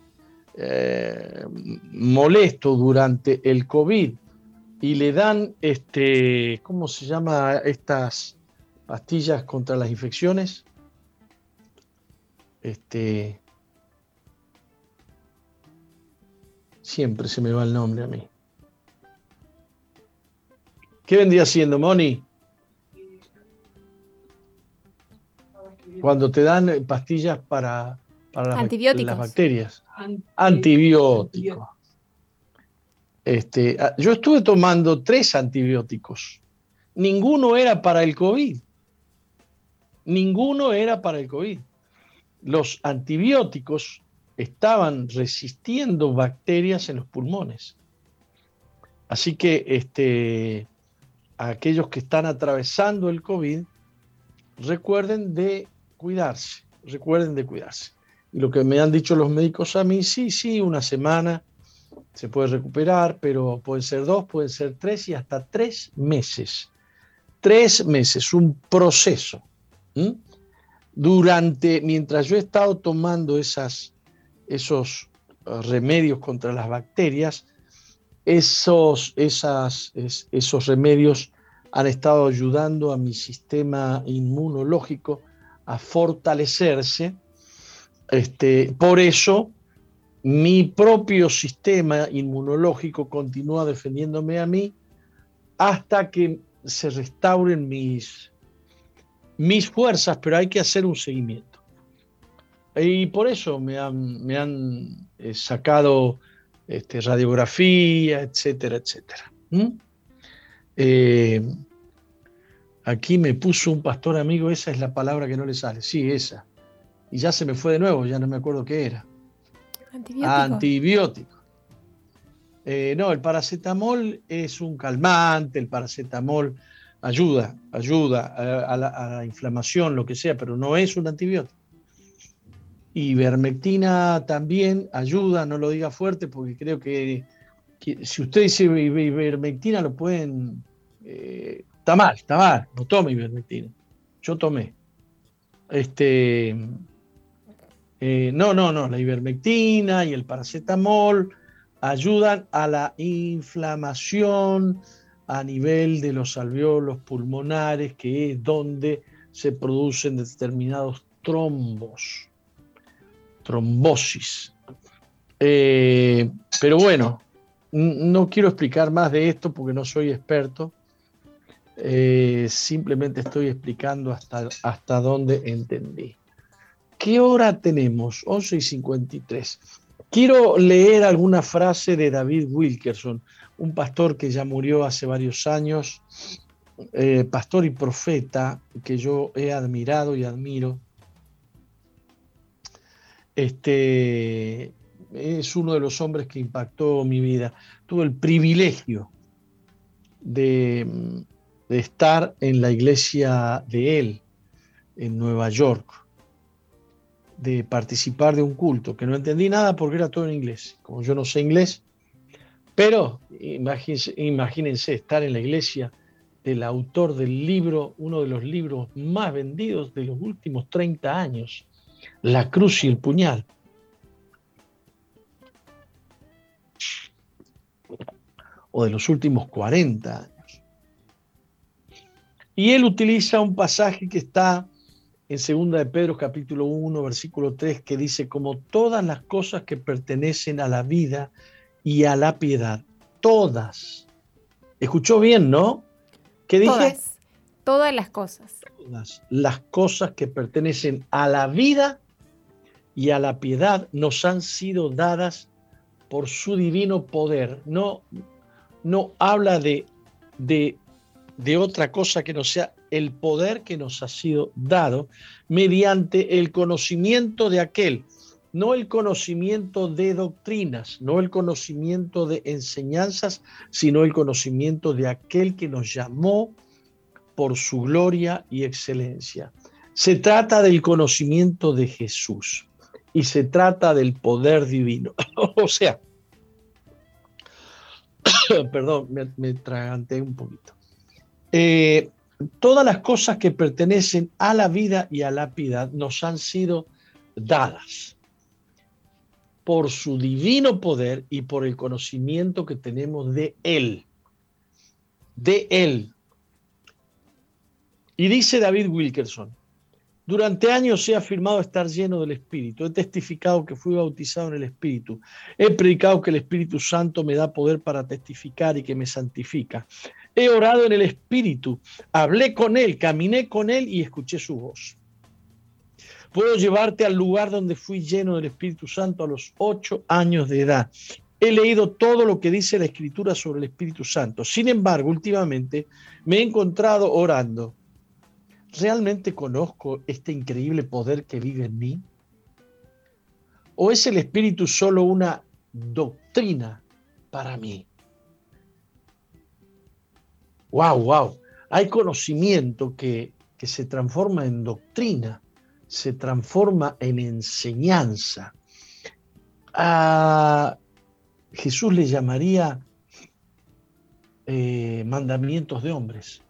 eh, molesto durante el COVID y le dan, este, ¿cómo se llama estas pastillas contra las infecciones? Este, siempre se me va el nombre a mí. ¿Qué vendría siendo, Moni? Cuando te dan eh, pastillas para, para las, las, bacterias. Antibióticos. Este, ah, yo estuve tomando tres antibióticos. Ninguno era para el COVID. Ninguno era para el COVID. Los antibióticos estaban resistiendo bacterias en los pulmones. Así que este, aquellos que están atravesando el COVID, recuerden de cuidarse, recuerden de cuidarse. Y lo que me han dicho los médicos a mí, sí, sí, una semana se puede recuperar, pero pueden ser dos, pueden ser tres y hasta tres meses. Tres meses, un proceso. Durante, mientras yo he estado tomando esas, esos uh, remedios contra las bacterias, esos, esas, esos remedios han estado ayudando a mi sistema inmunológico a fortalecerse. Este, por eso, mi propio sistema inmunológico continúa defendiéndome a mí hasta que se restauren mis, mis fuerzas, pero hay que hacer un seguimiento. Y por eso me han, me han eh, sacado este, radiografía, etcétera, etcétera. Aquí me puso un pastor amigo, esa es la palabra que no le sale. Sí, esa. Y ya se me fue de nuevo, ya no me acuerdo qué era. Antibiótico. Antibiótico. Eh, no, el paracetamol es un calmante, el paracetamol ayuda, ayuda a, la, inflamación, lo que sea, pero no es un antibiótico. Ivermectina también ayuda, no lo diga fuerte, porque creo que, si usted dice ivermectina lo pueden eh, Está mal, está mal, no tome ivermectina. Yo tomé. Este, eh, no, no, no, la ivermectina y el paracetamol ayudan a la inflamación a nivel de los alveolos pulmonares, que es donde se producen determinados trombos, trombosis. Eh, pero bueno, no quiero explicar más de esto porque no soy experto. Eh, simplemente estoy explicando hasta, hasta dónde entendí. ¿Qué hora tenemos? 11 y 53. Quiero leer alguna frase de David Wilkerson, un pastor que ya murió hace varios años, eh, pastor y profeta que yo he admirado y admiro. Este es uno de los hombres que impactó mi vida. Tuve el privilegio de estar en la iglesia de él, en Nueva York, de participar de un culto, que no entendí nada porque era todo en inglés. Como yo no sé inglés, pero imagínense, imagínense estar en la iglesia del autor del libro, uno de los libros más vendidos de los últimos 30 años, La cruz y el puñal. O de los últimos 40 años. Y él utiliza un pasaje que está en 2 de Pedro capítulo 1, versículo 3, que dice, como todas las cosas que pertenecen a la vida y a la piedad, todas. ¿Escuchó bien, no? ¿Qué dije? Todas, todas las cosas. Todas las cosas que pertenecen a la vida y a la piedad nos han sido dadas por su divino poder. No, no habla de, de, de otra cosa que no sea el poder que nos ha sido dado mediante el conocimiento de aquel, no el conocimiento de doctrinas, no el conocimiento de enseñanzas, sino el conocimiento de aquel que nos llamó por su gloria y excelencia. Se trata del conocimiento de Jesús y se trata del poder divino. o sea, perdón, me, me un poquito. Eh, todas las cosas que pertenecen a la vida y a la piedad nos han sido dadas por su divino poder y por el conocimiento que tenemos de Él. De Él. Y dice David Wilkerson, durante años he afirmado estar lleno del Espíritu, he testificado que fui bautizado en el Espíritu, he predicado que el Espíritu Santo me da poder para testificar y que me santifica. He orado en el Espíritu, hablé con Él, caminé con Él y escuché su voz. Puedo llevarte al lugar donde fui lleno del Espíritu Santo a los ocho años de edad. He leído todo lo que dice la Escritura sobre el Espíritu Santo. Sin embargo, últimamente me he encontrado orando. ¿Realmente conozco este increíble poder que vive en mí? ¿O es el Espíritu solo una doctrina para mí? wow, wow. Hay conocimiento que, se transforma en doctrina, se transforma en enseñanza. A Jesús le llamaría eh, mandamientos de hombres,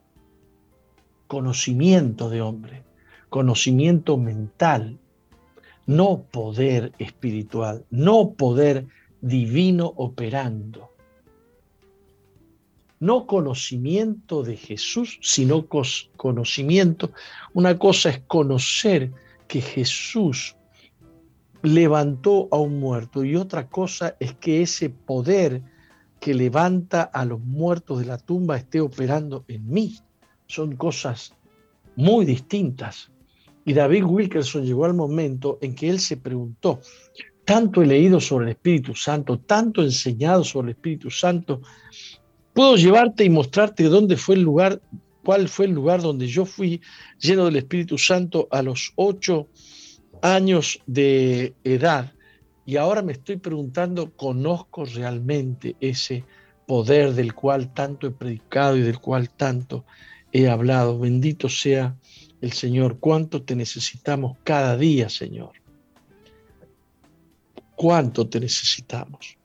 conocimiento de hombre, conocimiento mental, no poder espiritual, no poder divino operando no conocimiento de Jesús, sino conocimiento. Una cosa es conocer que Jesús levantó a un muerto y otra cosa es que ese poder que levanta a los muertos de la tumba esté operando en mí. Son cosas muy distintas. Y David Wilkerson llegó al momento en que él se preguntó, tanto he leído sobre el Espíritu Santo, tanto he enseñado sobre el Espíritu Santo, Puedo llevarte y mostrarte dónde fue el lugar, cuál fue el lugar donde yo fui lleno del Espíritu Santo a los ocho años de edad. Y ahora me estoy preguntando, ¿conozco realmente ese poder del cual tanto he predicado y del cual tanto he hablado? Bendito sea el Señor. ¿Cuánto te necesitamos cada día, Señor? ¿Cuánto te necesitamos?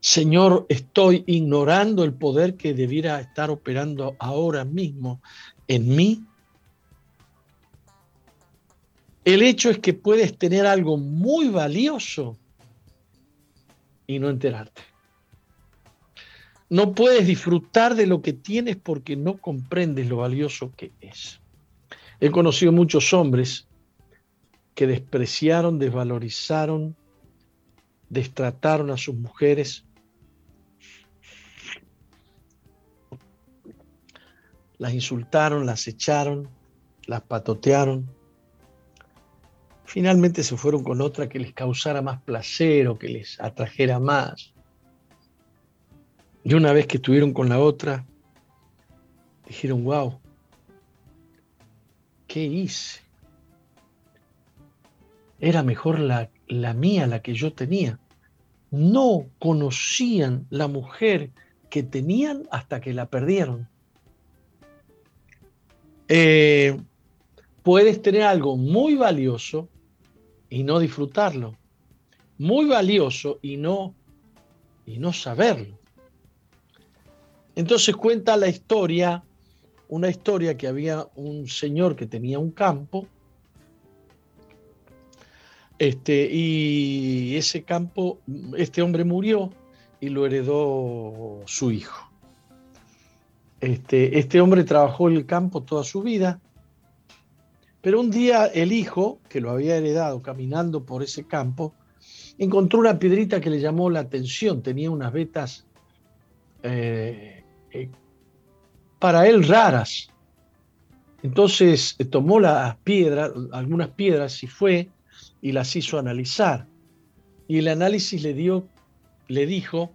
Señor, estoy ignorando el poder que debiera estar operando ahora mismo en mí. El hecho es que puedes tener algo muy valioso y no enterarte. No puedes disfrutar de lo que tienes porque no comprendes lo valioso que es. He conocido muchos hombres que despreciaron, desvalorizaron, destrataron a sus mujeres las insultaron, las echaron, las patotearon. Finalmente se fueron con otra que les causara más placer o que les atrajera más. Y una vez que estuvieron con la otra, dijeron, wow, ¿qué hice? Era mejor la, la mía, la que yo tenía. No conocían la mujer que tenían hasta que la perdieron. Eh, puedes tener algo muy valioso y no disfrutarlo, muy valioso y no, y no saberlo. Entonces cuenta la historia, una historia que había un señor que tenía un campo, este, y ese campo, este hombre murió y lo heredó su hijo. Este, este hombre trabajó el campo toda su vida, pero un día el hijo, que lo había heredado caminando por ese campo, encontró una piedrita que le llamó la atención, tenía unas vetas eh, para él raras. Entonces eh, tomó las piedras, algunas piedras y fue y las hizo analizar. Y el análisis le dio, le dijo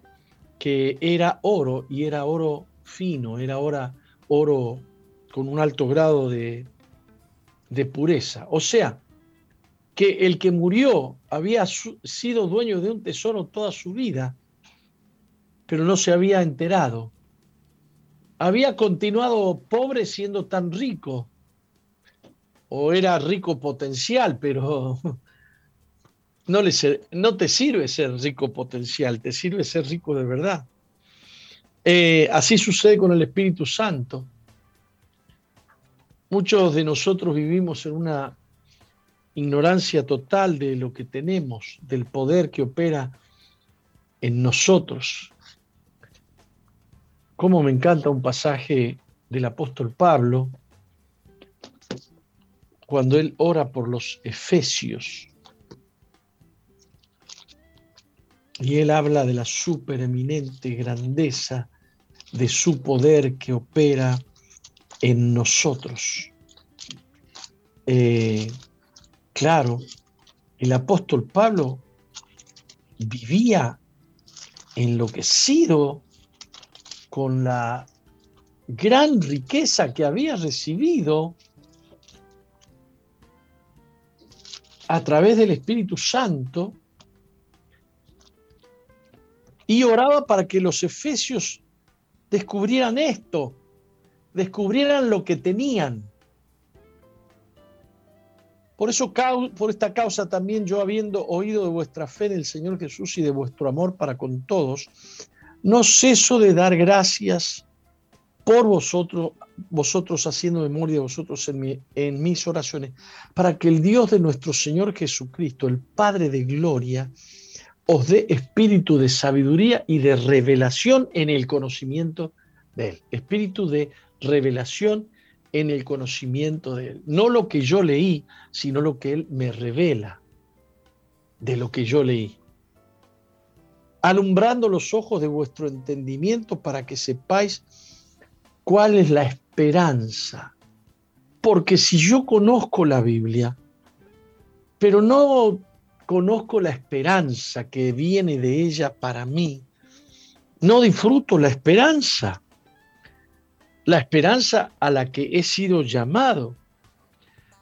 que era oro y era oro fino, era oro, oro con un alto grado de pureza. O sea, que el que murió había sido dueño de un tesoro toda su vida, pero no se había enterado. Había continuado pobre siendo tan rico, o era rico potencial, pero no, te sirve ser rico potencial, te sirve ser rico de verdad. Eh, así sucede con el Espíritu Santo. Muchos de nosotros vivimos en una ignorancia total de lo que tenemos, del poder que opera en nosotros. Como me encanta un pasaje del apóstol Pablo, cuando él ora por los efesios. Y él habla de la supereminente grandeza de su poder que opera en nosotros. Eh, claro, el apóstol Pablo vivía enloquecido con la gran riqueza que había recibido a través del Espíritu Santo y oraba para que los efesios descubrieran esto, descubrieran lo que tenían. Por eso, por esta causa también yo habiendo oído de vuestra fe en el Señor Jesús y de vuestro amor para con todos, no ceso de dar gracias por vosotros, vosotros haciendo memoria de vosotros en, en mis oraciones, para que el Dios de nuestro Señor Jesucristo, el Padre de Gloria, os dé espíritu de sabiduría y de revelación en el conocimiento de Él. Espíritu de revelación en el conocimiento de Él. No lo que yo leí, sino lo que Él me revela de lo que yo leí. Alumbrando los ojos de vuestro entendimiento para que sepáis cuál es la esperanza. Porque si yo conozco la Biblia, pero no conozco la esperanza que viene de ella para mí, no disfruto la esperanza la esperanza a la que he sido llamado.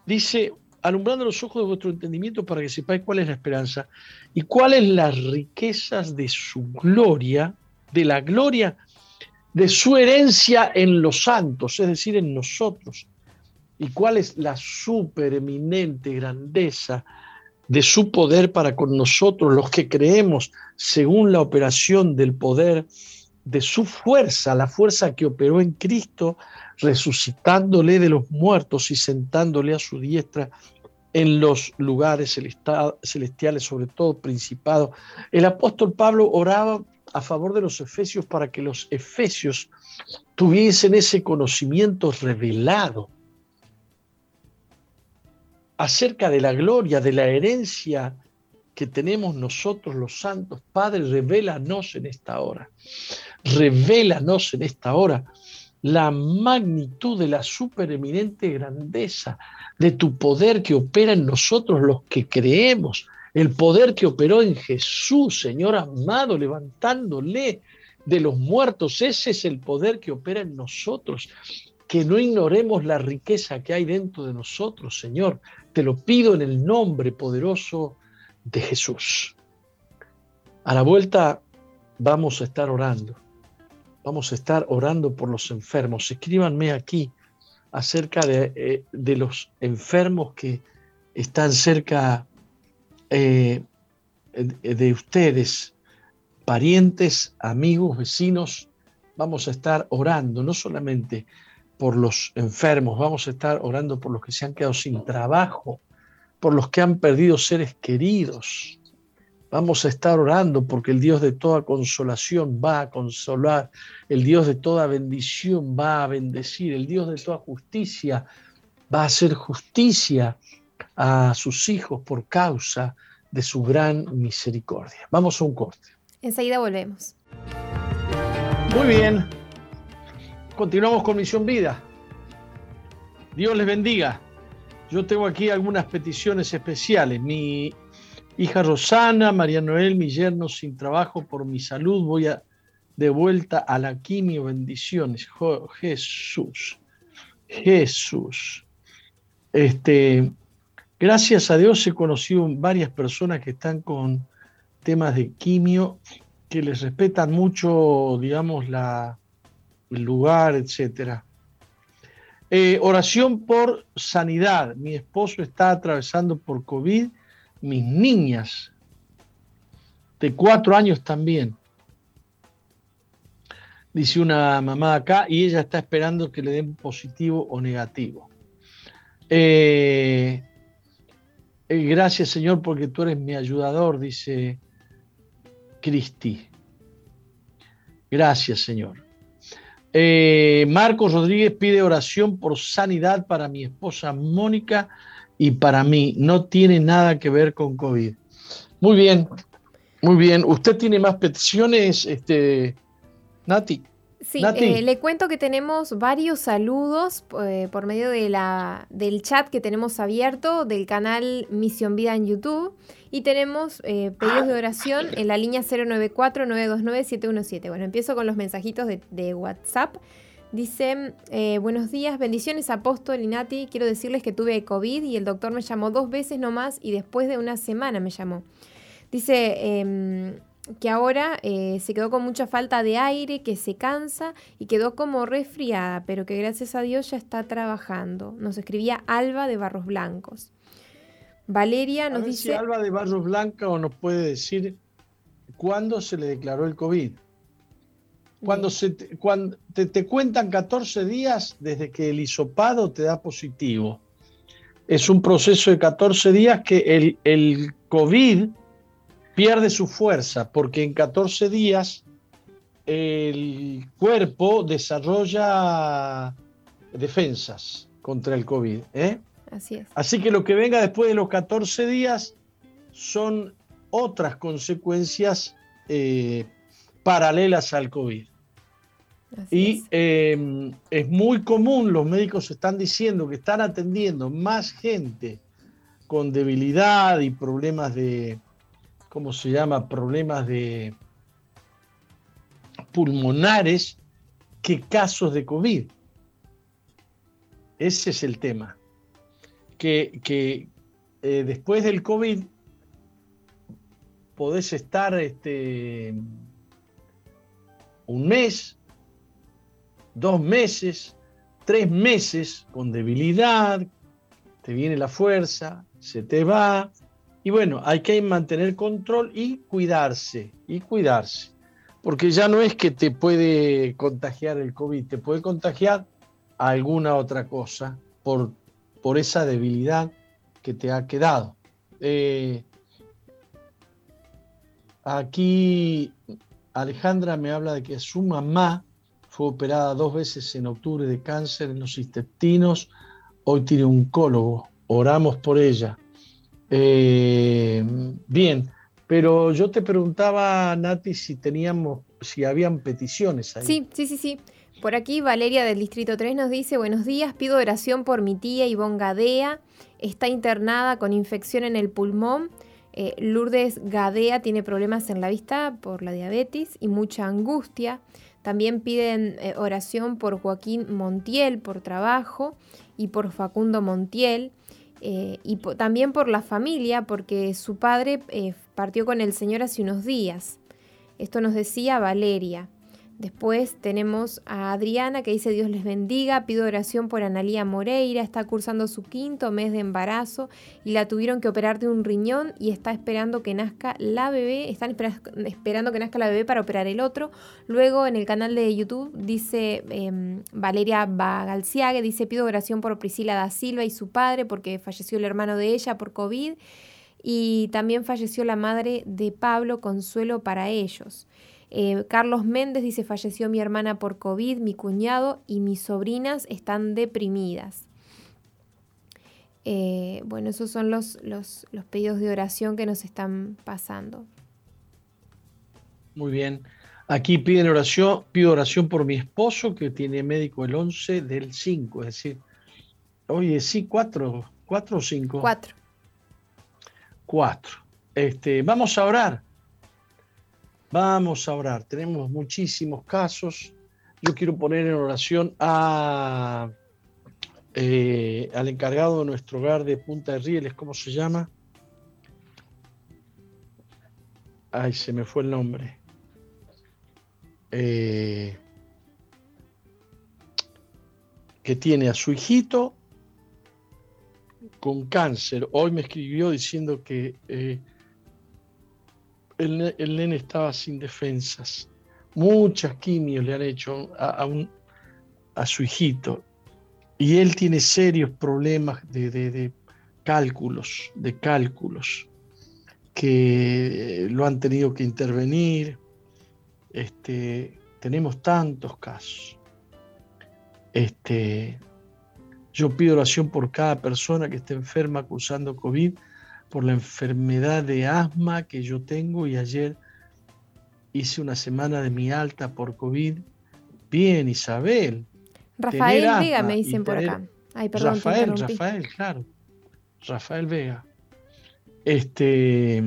Dice, alumbrando los ojos de vuestro entendimiento para que sepáis cuál es la esperanza y cuáles las riquezas de su gloria, de la gloria de su herencia en los santos, es decir, en nosotros, y cuál es la supereminente grandeza de su poder para con nosotros, los que creemos según la operación del poder de su fuerza, la fuerza que operó en Cristo, resucitándole de los muertos y sentándole a su diestra en los lugares celestiales, sobre todo principado. El apóstol Pablo oraba a favor de los efesios para que los efesios tuviesen ese conocimiento revelado acerca de la gloria, de la herencia que tenemos nosotros los santos. Padre, revélanos en esta hora revélanos en esta hora la magnitud de la supereminente grandeza de tu poder que opera en nosotros los que creemos, el poder que operó en Jesús, Señor amado, levantándole de los muertos. Ese es el poder que opera en nosotros. Que no ignoremos la riqueza que hay dentro de nosotros, Señor. Te lo pido en el nombre poderoso de Jesús. A la vuelta vamos a estar orando vamos a estar orando por los enfermos. Escríbanme aquí acerca de, eh, los enfermos que están cerca eh, de ustedes, parientes, amigos, vecinos vamos a estar orando, no solamente por los enfermos, vamos a estar orando por los que se han quedado sin trabajo, por los que han perdido seres queridos. Vamos a estar orando porque el Dios de toda consolación va a consolar, el Dios de toda bendición va a bendecir, el Dios de toda justicia va a hacer justicia a sus hijos por causa de su gran misericordia. Vamos a un corte. Enseguida volvemos. Muy bien. Continuamos con Misión Vida. Dios les bendiga. Yo tengo aquí algunas peticiones especiales. Mi hija Rosana, María Noel, mi yerno sin trabajo por mi salud, voy a, de vuelta a la quimio. Bendiciones. Jesús. Jesús. Este, gracias a Dios he conocido varias personas que están con temas de quimio que les respetan mucho, digamos, la, el lugar, etcétera. Eh, oración por sanidad. Mi esposo está atravesando por COVID. Mis niñas de cuatro años también. Dice una mamá acá y ella está esperando que le den positivo o negativo. Eh, eh, gracias Señor porque tú eres mi ayudador, dice Cristi. Gracias Señor. Eh, Marcos Rodríguez pide oración por sanidad para mi esposa Mónica y para mí. No tiene nada que ver con COVID. Muy bien, muy bien. ¿Usted tiene más peticiones, este, Nati? Sí, eh, le cuento que tenemos varios saludos eh, por medio de la, del chat que tenemos abierto del canal Misión Vida en YouTube y tenemos eh, pedidos de oración en la línea 094-929-717. Bueno, empiezo con los mensajitos de, WhatsApp. Dice, buenos días, bendiciones apóstol y Nati, quiero decirles que tuve COVID y el doctor me llamó dos veces nomás y después de una semana me llamó. Dice, em, que ahora eh, se quedó con mucha falta de aire, que se cansa y quedó como resfriada, pero que gracias a Dios ya está trabajando. Nos escribía Alba de Barros Blancos. Valeria nos dice... Si Alba de Barros Blancos nos puede decir cuándo se le declaró el COVID. Cuando, se te, cuando te, cuentan 14 días desde que el hisopado te da positivo. Es un proceso de 14 días que el, el COVID pierde su fuerza porque en 14 días el cuerpo desarrolla defensas contra el COVID. ¿eh? Así es. Así que lo que venga después de los 14 días son otras consecuencias eh, paralelas al COVID. y em, es muy común, los médicos están diciendo que están atendiendo más gente con debilidad y problemas de, ¿cómo se llama?, problemas de pulmonares que casos de COVID. Ese es el tema. Que, eh, después del COVID podés estar este, un mes, dos meses, tres meses con debilidad, te viene la fuerza, se te va, y bueno, hay que mantener control y cuidarse, y cuidarse. Porque ya no es que te puede contagiar el COVID, te puede contagiar alguna otra cosa por, por esa debilidad que te ha quedado. Eh, aquí Alejandra me habla de que su mamá fue operada dos veces en octubre de cáncer en los intestinos, hoy tiene oncólogo, oramos por ella. Eh, bien, pero yo te preguntaba, Nati, si teníamos, si habían peticiones ahí. Sí, sí, sí, sí. Por aquí Valeria del Distrito 3 nos dice, buenos días, pido oración por mi tía Ivonne Gadea, está internada con infección en el pulmón. Eh, Lourdes Gadea tiene problemas en la vista por la diabetes y mucha angustia. También piden eh, oración por Joaquín Montiel por trabajo y por Facundo Montiel. Eh, y también por la familia, porque su padre partió con el Señor hace unos días. Esto nos decía Valeria. Después tenemos a Adriana que dice Dios les bendiga, pido oración por Analía Moreira, está cursando su quinto mes de embarazo y la tuvieron que operar de un riñón y está esperando que nazca la bebé, están esperando que nazca la bebé para operar el otro. Luego en el canal de YouTube dice em, Valeria Bagalciague, dice pido oración por Priscila da Silva y su padre porque falleció el hermano de ella por COVID y también falleció la madre de Pablo, consuelo para ellos. Eh, Carlos Méndez dice, falleció mi hermana por COVID, mi cuñado y mis sobrinas están deprimidas. Eh, bueno, esos son los, los, pedidos de oración que nos están pasando. Muy bien. Aquí piden oración, pido oración por mi esposo que tiene médico el 11 del 5, es decir, oye, sí, cuatro, cuatro o cinco. Cuatro. Cuatro. Este, vamos a orar. Vamos a orar. Tenemos muchísimos casos. Yo quiero poner en oración a, eh, al encargado de nuestro hogar de Punta de Rieles, ¿cómo se llama? Ay, se me fue el nombre. Eh, que tiene a su hijito con cáncer. Hoy me escribió diciendo que eh, el, nene estaba sin defensas. Muchas quimios le han hecho a, a, su hijito. Y él tiene serios problemas de, cálculos, de cálculos, que lo han tenido que intervenir. Este, tenemos tantos casos. Este, yo pido oración por cada persona que esté enferma acusando COVID por la enfermedad de asma que yo tengo y ayer hice una semana de mi alta por COVID. Bien, Isabel. Rafael Vega me dicen por acá. Ay, perdón, Rafael, Rafael, claro. Rafael Vega. Este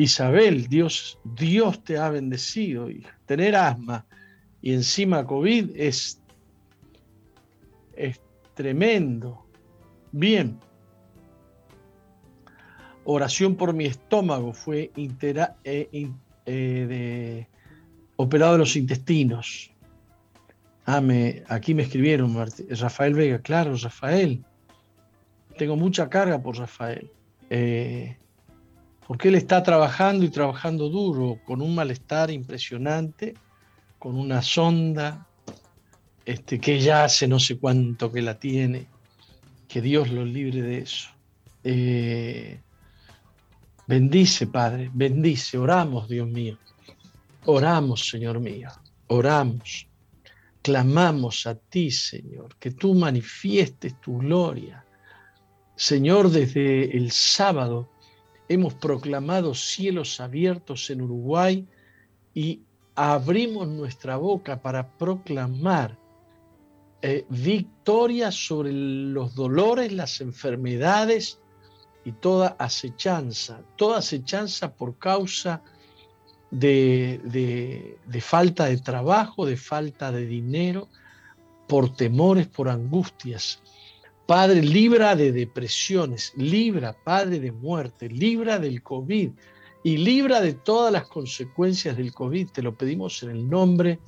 Isabel, Dios, Dios te ha bendecido. Tener asma y encima COVID es, es tremendo. Bien. Oración por mi estómago fue eh, eh, operado de los intestinos. Ah, aquí me escribieron, Rafael Vega, claro, Rafael. Tengo mucha carga por Rafael. Eh, porque él está trabajando y trabajando duro, con un malestar impresionante, con una sonda este, que ya hace no sé cuánto que la tiene. Que Dios lo libre de eso. Bendice, Padre, bendice, oramos, Dios mío. Oramos, Señor mío, oramos. Clamamos a ti, Señor, que tú manifiestes tu gloria. Señor, desde el sábado hemos proclamado cielos abiertos en Uruguay y abrimos nuestra boca para proclamar eh, victoria sobre los dolores, las enfermedades y toda acechanza, toda acechanza por causa de, falta de trabajo, de falta de dinero, por temores, por angustias. Padre, libra de depresiones, libra, Padre, de muerte, libra del COVID y libra de todas las consecuencias del COVID. Te lo pedimos en el nombre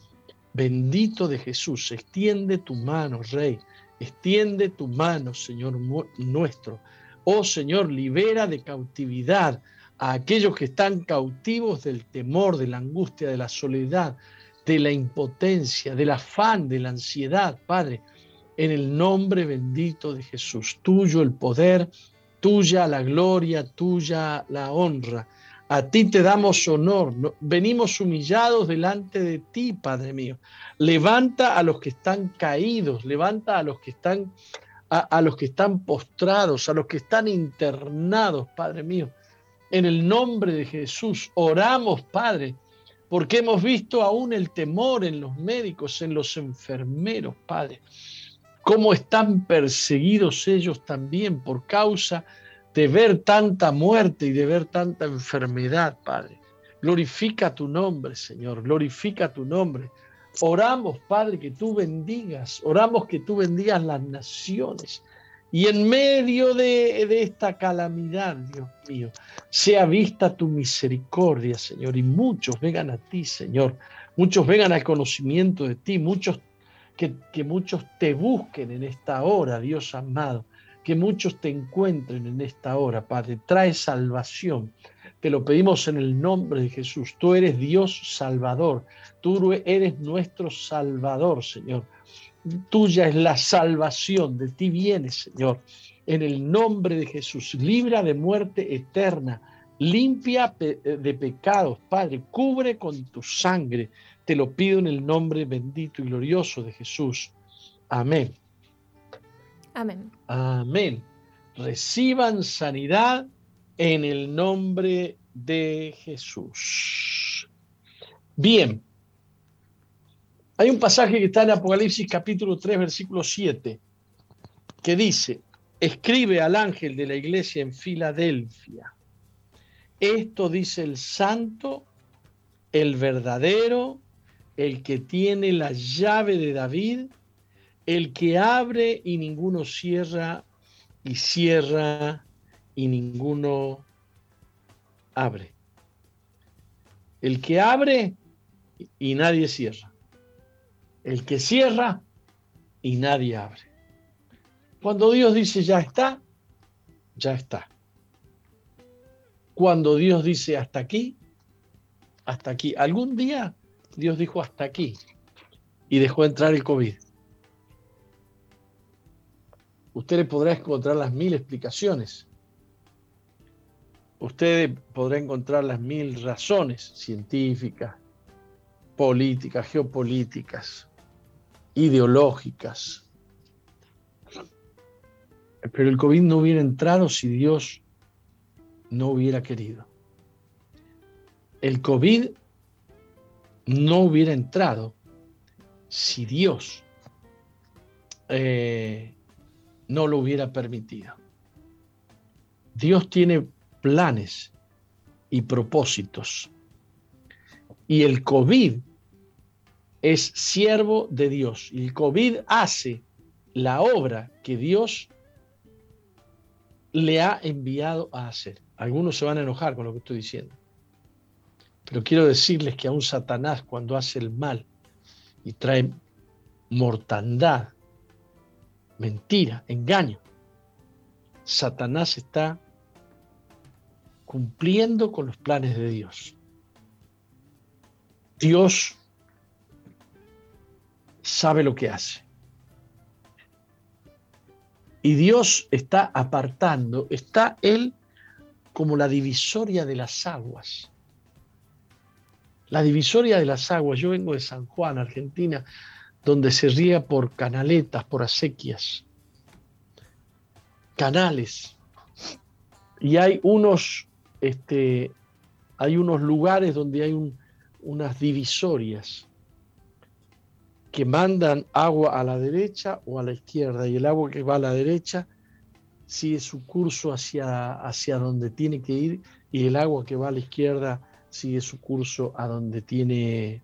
bendito de Jesús. Extiende tu mano, Rey. Extiende tu mano, Señor nuestro Oh Señor, libera de cautividad a aquellos que están cautivos del temor, de la angustia, de la soledad, de la impotencia, del afán, de la ansiedad, Padre, en el nombre bendito de Jesús. Tuyo el poder, tuya la gloria, tuya la honra. A ti te damos honor. Venimos humillados delante de ti, Padre mío. Levanta a los que están caídos, levanta a los que están a, los que están postrados, a los que están internados, Padre mío. En el nombre de Jesús oramos, Padre, porque hemos visto aún el temor en los médicos, en los enfermeros, Padre. Cómo están perseguidos ellos también por causa de ver tanta muerte y de ver tanta enfermedad, Padre. Glorifica tu nombre, Señor, glorifica tu nombre. Oramos, Padre, que tú bendigas, oramos que tú bendigas las naciones. Y en medio de, esta calamidad, Dios mío, sea vista tu misericordia, Señor, y muchos vengan a ti, Señor, muchos vengan al conocimiento de ti, muchos que, que muchos te busquen en esta hora, Dios amado, que muchos te encuentren en esta hora, Padre. Trae salvación. Te lo pedimos en el nombre de Jesús. Tú eres Dios Salvador. Tú eres nuestro Salvador, Señor. Tuya es la salvación. De ti viene, Señor. En el nombre de Jesús. Libra de muerte eterna. Limpia de pecados, Padre. Cubre con tu sangre. Te lo pido en el nombre bendito y glorioso de Jesús. Amén. Amén. Amén. Reciban sanidad en el nombre de Jesús. Bien. Hay un pasaje que está en Apocalipsis capítulo 3, versículo 7, que dice, escribe al ángel de la iglesia en Filadelfia. Esto dice el santo, el verdadero, el que tiene la llave de David, el que abre y ninguno cierra, y cierra y ninguno abre. El que abre y nadie cierra. El que cierra y nadie abre. Cuando Dios dice ya está, ya está. Cuando Dios dice hasta aquí, hasta aquí. Algún día Dios dijo hasta aquí y dejó entrar el COVID. Usted le podrá encontrar las mil explicaciones. Usted podrá encontrar las mil razones científicas, políticas, geopolíticas, ideológicas. Pero el COVID no hubiera entrado si Dios no hubiera querido. El COVID no hubiera entrado si Dios eh, no lo hubiera permitido. Dios tiene planes y propósitos. Y el COVID es siervo de Dios. Y el COVID hace la obra que Dios le ha enviado a hacer. Algunos se van a enojar con lo que estoy diciendo. Pero quiero decirles que aún Satanás cuando hace el mal y trae mortandad, mentira, engaño, Satanás está cumpliendo con los planes de Dios. Dios sabe lo que hace. Y Dios está apartando, está Él como la divisoria de las aguas. La divisoria de las aguas, yo vengo de San Juan, Argentina, donde se ría por canaletas, por acequias, canales. Y hay unos, este, hay unos lugares donde hay unas divisorias que mandan agua a la derecha o a la izquierda y el agua que va a la derecha sigue su curso hacia, hacia donde tiene que ir y el agua que va a la izquierda sigue su curso a donde tiene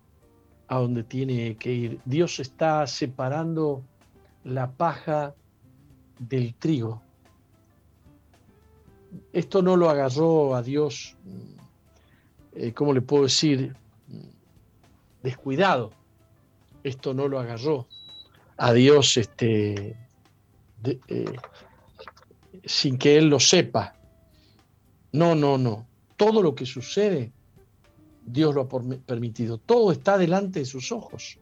a donde tiene que ir. Dios está separando la paja del trigo. Esto no lo agarró a Dios, eh, ¿cómo le puedo decir? Descuidado esto no lo agarró a Dios este, eh, sin que Él lo sepa. No, no, no. Todo lo que sucede, Dios lo ha permitido. Todo está delante de sus ojos.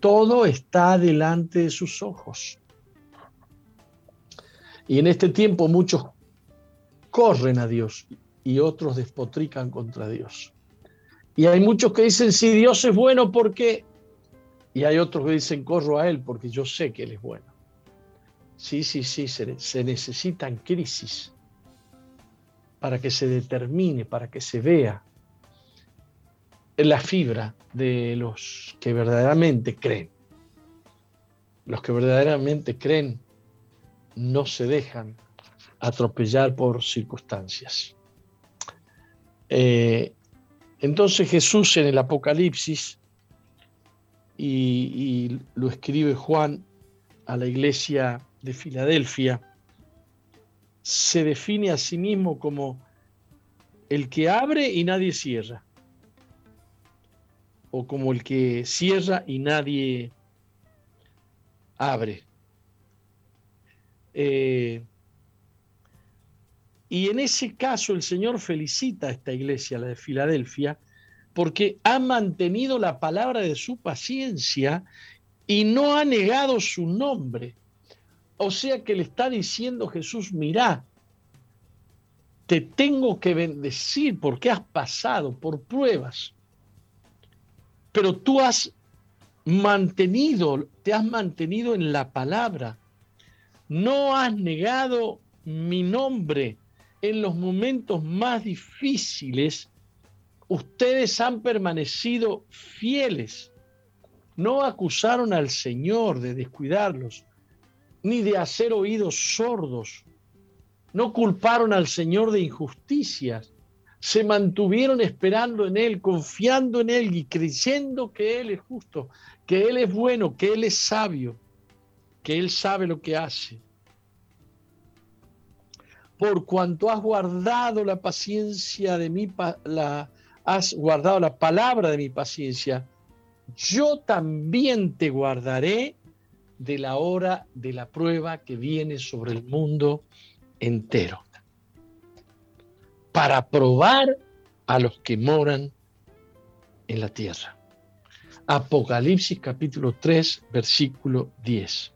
Todo está delante de sus ojos. Y en este tiempo muchos corren a Dios y otros despotrican contra Dios. Y hay muchos que dicen, si Dios es bueno, ¿por qué? Y hay otros que dicen, corro a Él porque yo sé que Él es bueno. Sí, sí, sí, se, se necesitan crisis para que se determine, para que se vea la fibra de los que verdaderamente creen. Los que verdaderamente creen no se dejan atropellar por circunstancias. Eh, entonces Jesús en el Apocalipsis y, lo escribe Juan a la iglesia de Filadelfia, se define a sí mismo como el que abre y nadie cierra, o como el que cierra y nadie abre. Eh, y en ese caso el Señor felicita a esta iglesia, la de Filadelfia, porque ha mantenido la palabra de su paciencia y no ha negado su nombre. O sea que le está diciendo Jesús, mirá, te tengo que bendecir porque has pasado por pruebas, pero tú has mantenido, te has mantenido en la palabra, no has negado mi nombre en los momentos más difíciles, ustedes han permanecido fieles, no acusaron al Señor de descuidarlos, ni de hacer oídos sordos. No culparon al Señor de injusticias, se mantuvieron esperando en Él, confiando en Él y creyendo que Él es justo, que Él es bueno, que Él es sabio, que Él sabe lo que hace. Por cuanto has guardado la paciencia de mi, has guardado la palabra de mi paciencia, yo también te guardaré de la hora de la prueba que viene sobre el mundo entero para probar a los que moran en la tierra. Apocalipsis capítulo 3, versículo 10.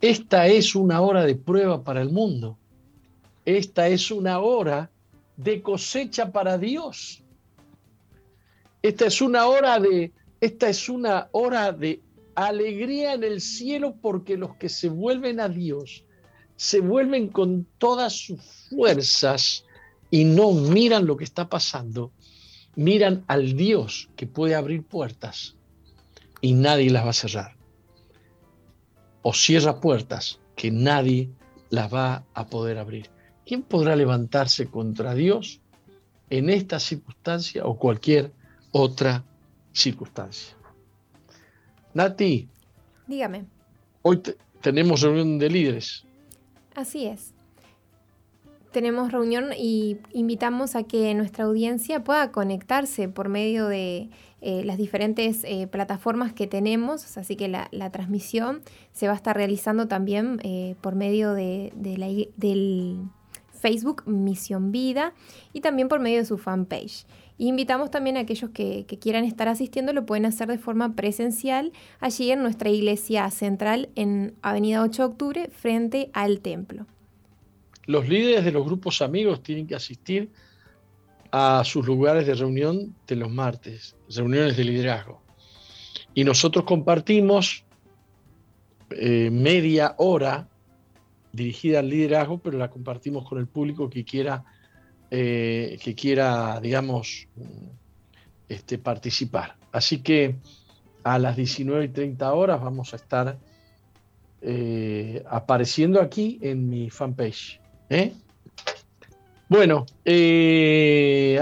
Esta es una hora de prueba para el mundo. Esta es una hora de cosecha para Dios. Esta es una hora de esta es una hora de alegría en el cielo porque los que se vuelven a Dios se vuelven con todas sus fuerzas y no miran lo que está pasando, miran al Dios que puede abrir puertas y nadie las va a cerrar. O cierra puertas que nadie las va a poder abrir. ¿Quién podrá levantarse contra Dios en esta circunstancia o cualquier otra circunstancia? Nati. Dígame. Hoy tenemos reunión de líderes. Así es. Tenemos reunión y invitamos a que nuestra audiencia pueda conectarse por medio de eh, las diferentes eh, plataformas que tenemos, así que la, transmisión se va a estar realizando también eh, por medio de, del Facebook Misión Vida y también por medio de su fanpage. invitamos también a aquellos que, que, quieran estar asistiendo, lo pueden hacer de forma presencial allí en nuestra iglesia central en Avenida 8 de Octubre, frente al templo. Los líderes de los grupos amigos tienen que asistir a sus lugares de reunión de los martes, reuniones de liderazgo. Y nosotros compartimos eh, media hora dirigida al liderazgo, pero la compartimos con el público que quiera, eh, que quiera digamos, este, participar. Así que a las 19 y 30 horas vamos a estar eh, apareciendo aquí en mi fanpage. ¿eh? Bueno,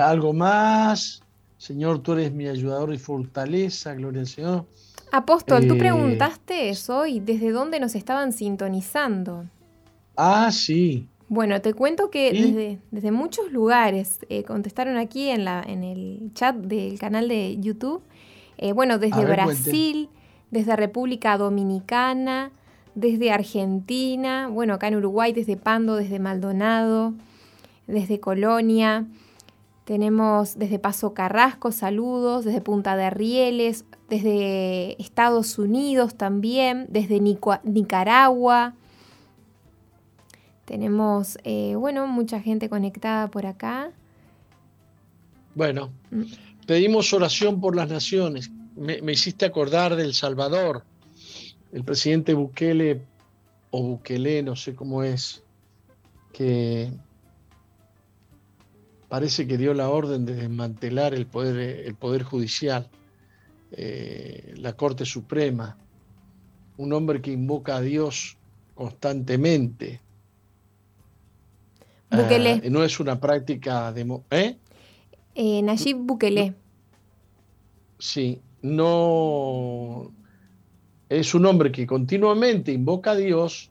algo más. Señor, tú eres mi ayudador y fortaleza, gloria al Señor. Apóstol, tú preguntaste eso y desde dónde nos estaban sintonizando. Ah, sí. Bueno, te cuento que desde, muchos lugares eh, contestaron aquí en, la, en el chat del canal de YouTube. Eh, bueno, desde Brasil, desde República Dominicana, desde Argentina, bueno, acá en Uruguay, desde Pando, desde Maldonado, desde Colonia. Tenemos desde Paso Carrasco, saludos, desde Punta de Rieles, desde Estados Unidos también, desde Nicaragua, tenemos, eh, bueno, mucha gente conectada por acá. Bueno, mm. pedimos oración por las naciones. Me, hiciste acordar del Salvador. El presidente Bukele, o Bukele, no sé cómo es, que parece que dio la orden de desmantelar el poder, el poder judicial, eh, la Corte Suprema, un hombre que invoca a Dios constantemente, Bukele. Ah, no es una práctica de... ¿eh? ¿eh? Nayib Bukele. Sí, no... Es un hombre que continuamente invoca a Dios,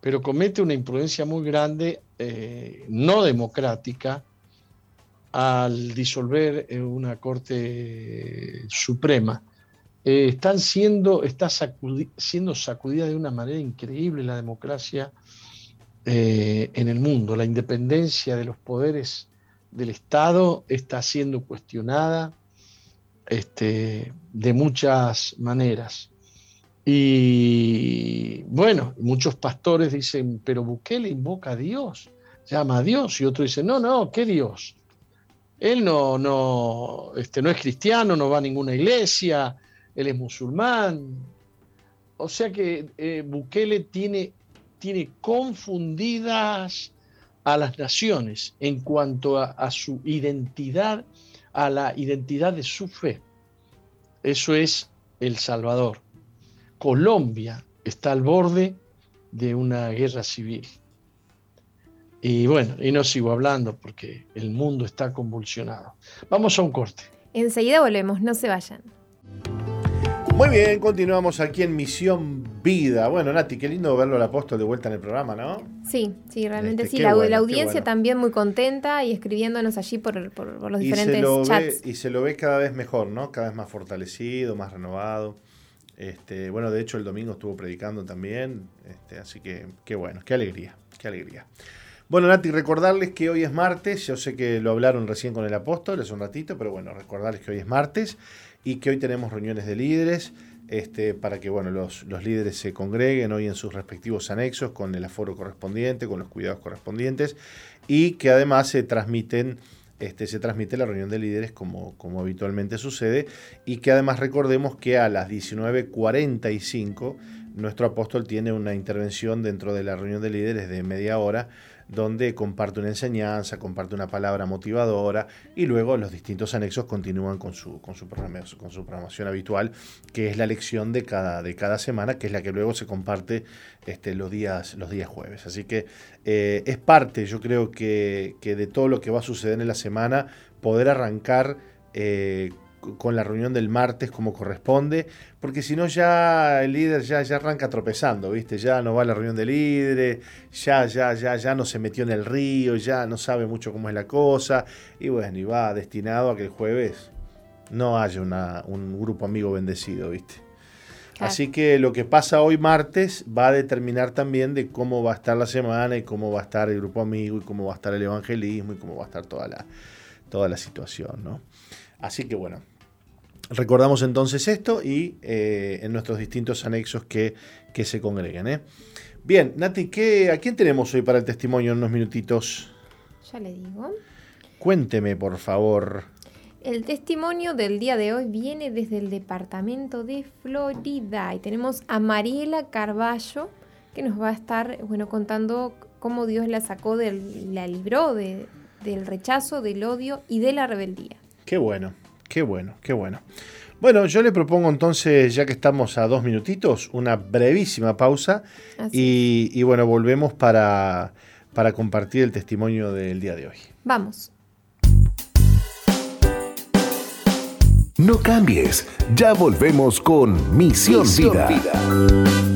pero comete una imprudencia muy grande, eh, no democrática, al disolver una Corte Suprema, eh, están siendo, está siendo sacudida de una manera increíble la democracia eh, en el mundo. La independencia de los poderes del Estado está siendo cuestionada este, de muchas maneras. Y bueno, muchos pastores dicen, pero Bukele invoca a Dios, llama a Dios, y otro dice, no, no, ¿qué Dios? Él no, no, este, no es cristiano, no va a ninguna iglesia, él es musulmán. O sea que eh, Bukele tiene, tiene confundidas a las naciones en cuanto a, su identidad, a la identidad de su fe. Eso es El Salvador. Colombia está al borde de una guerra civil. Y bueno, y no sigo hablando porque el mundo está convulsionado. Vamos a un corte. Enseguida volvemos, no se vayan. Muy bien, continuamos aquí en Misión Vida. Bueno, Nati, qué lindo verlo al apóstol de vuelta en el programa, ¿no? Sí, sí, realmente este, sí. La, audiencia también muy contenta y escribiéndonos allí por, los diferentes chats. y se lo ve cada vez mejor, ¿no? Cada vez más fortalecido, más renovado. Este, bueno, de hecho el domingo estuvo predicando también, este, así que qué bueno, qué alegría, qué alegría. Bueno, Nati, recordarles que hoy es martes, yo sé que lo hablaron recién con el apóstol hace un ratito, pero bueno, recordarles que hoy es martes y que hoy tenemos reuniones de líderes este, para que bueno, los, líderes se congreguen hoy en sus respectivos anexos con el aforo correspondiente, con los cuidados correspondientes y que además se transmiten este, se transmite la reunión de líderes como, como habitualmente sucede y que además recordemos que a las 19.45 nuestro apóstol tiene una intervención dentro de la reunión de líderes de media hora donde comparte una enseñanza, comparte una palabra motivadora y luego los distintos anexos continúan con su, con su, programación, habitual, que es la lección de cada, de cada semana, que es la que luego se comparte este, los, días, los días jueves. Así que eh, es parte, yo creo que, que, de todo lo que va a suceder en la semana, poder arrancar eh, con la reunión del martes como corresponde, porque si no ya el líder ya, ya arranca tropezando, ¿viste? Ya no va a la reunión de líderes, ya, ya, ya, ya no se metió en el río, ya no sabe mucho cómo es la cosa, y bueno, y va destinado a que el jueves no haya una, un grupo amigo bendecido, ¿viste? Así que lo que pasa hoy martes va a determinar también de cómo va a estar la semana y cómo va a estar el grupo amigo y cómo va a estar el evangelismo y cómo va a estar toda la, toda la situación, ¿no? Así que bueno, recordamos entonces esto y eh, en nuestros distintos anexos que, que se congregan. ¿eh? Bien, Nati, ¿qué, ¿a quién tenemos hoy para el testimonio en unos minutitos? Ya le digo. Cuénteme, por favor. El testimonio del día de hoy viene desde el departamento de Florida y tenemos a Mariela Carballo que nos va a estar bueno, contando cómo Dios la sacó, del, la libró de, del rechazo, del odio y de la rebeldía. Qué bueno, qué bueno, qué bueno. Bueno, yo le propongo entonces, ya que estamos a dos minutitos, una brevísima pausa y, bueno, volvemos para, para compartir el testimonio del día de hoy. Vamos. No cambies, ya volvemos con Misión, Vida.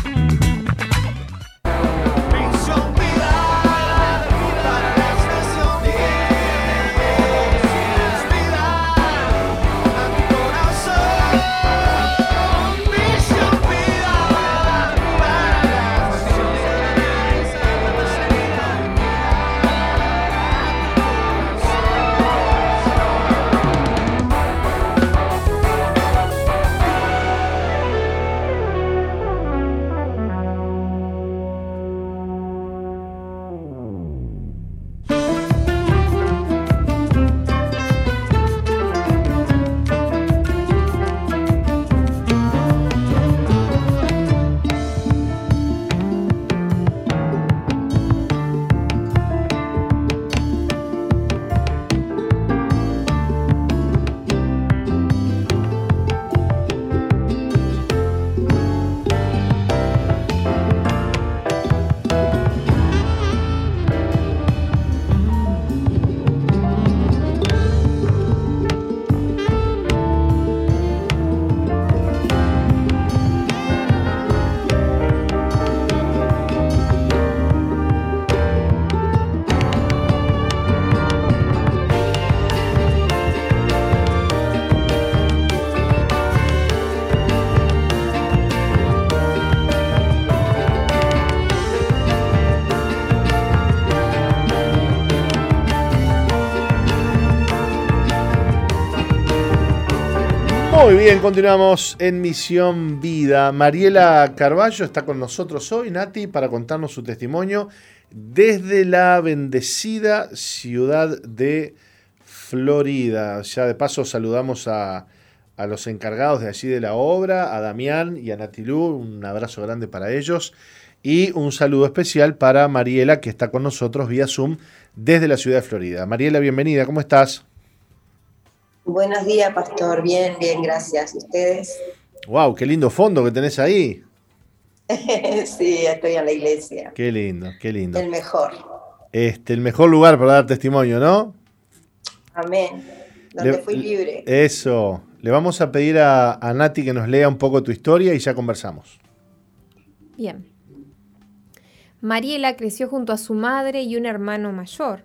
Bien, continuamos en Misión Vida. Mariela Carballo está con nosotros hoy, Nati, para contarnos su testimonio desde la bendecida ciudad de Florida. Ya de paso saludamos a, los encargados de allí de la obra, a Damián y a Natilú, un abrazo grande para ellos y un saludo especial para Mariela que está con nosotros vía Zoom desde la ciudad de Florida. Mariela, bienvenida, ¿cómo estás? Buenos días, pastor. Bien, bien, gracias. ¿Ustedes? Wow, qué lindo fondo que tenés ahí. sí, estoy en la iglesia. Qué lindo, qué lindo. El mejor. Este, el mejor lugar para dar testimonio, ¿no? Amén. Donde fui libre. Eso. Le vamos a pedir a, a Nati que nos lea un poco tu historia y ya conversamos. Bien. Mariela creció junto a su madre y un hermano mayor.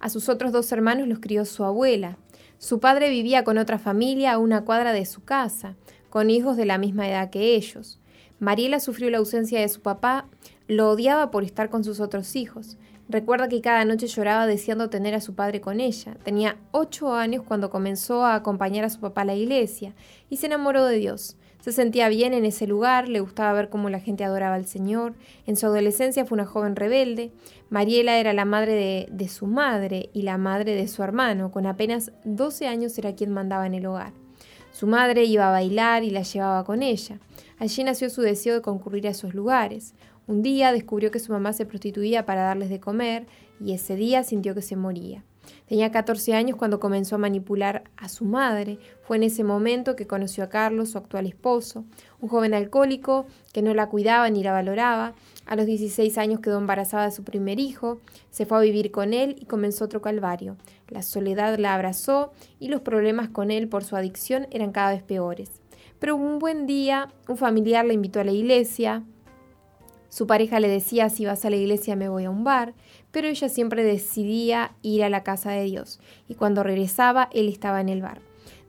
A sus otros dos hermanos los crió su abuela. Su padre vivía con otra familia a una cuadra de su casa, con hijos de la misma edad que ellos. Mariela sufrió la ausencia de su papá, lo odiaba por estar con sus otros hijos. Recuerda que cada noche lloraba deseando tener a su padre con ella. Tenía ocho años cuando comenzó a acompañar a su papá a la iglesia y se enamoró de Dios. Se sentía bien en ese lugar, le gustaba ver cómo la gente adoraba al Señor. En su adolescencia fue una joven rebelde. Mariela era la madre de, de, su madre y la madre de su hermano. Con apenas 12 años era quien mandaba en el hogar. Su madre iba a bailar y la llevaba con ella. Allí nació su deseo de concurrir a esos lugares. Un día descubrió que su mamá se prostituía para darles de comer y ese día sintió que se moría. Tenía 14 años cuando comenzó a manipular a su madre. Fue en ese momento que conoció a Carlos, su actual esposo, un joven alcohólico que no la cuidaba ni la valoraba. A los 16 años quedó embarazada de su primer hijo, se fue a vivir con él y comenzó otro calvario. La soledad la abrazó y los problemas con él por su adicción eran cada vez peores. Pero un buen día, un familiar la invitó a la iglesia. Su pareja le decía, si vas a la iglesia me voy a un bar pero ella siempre decidía ir a la casa de Dios, y cuando regresaba él estaba en el bar.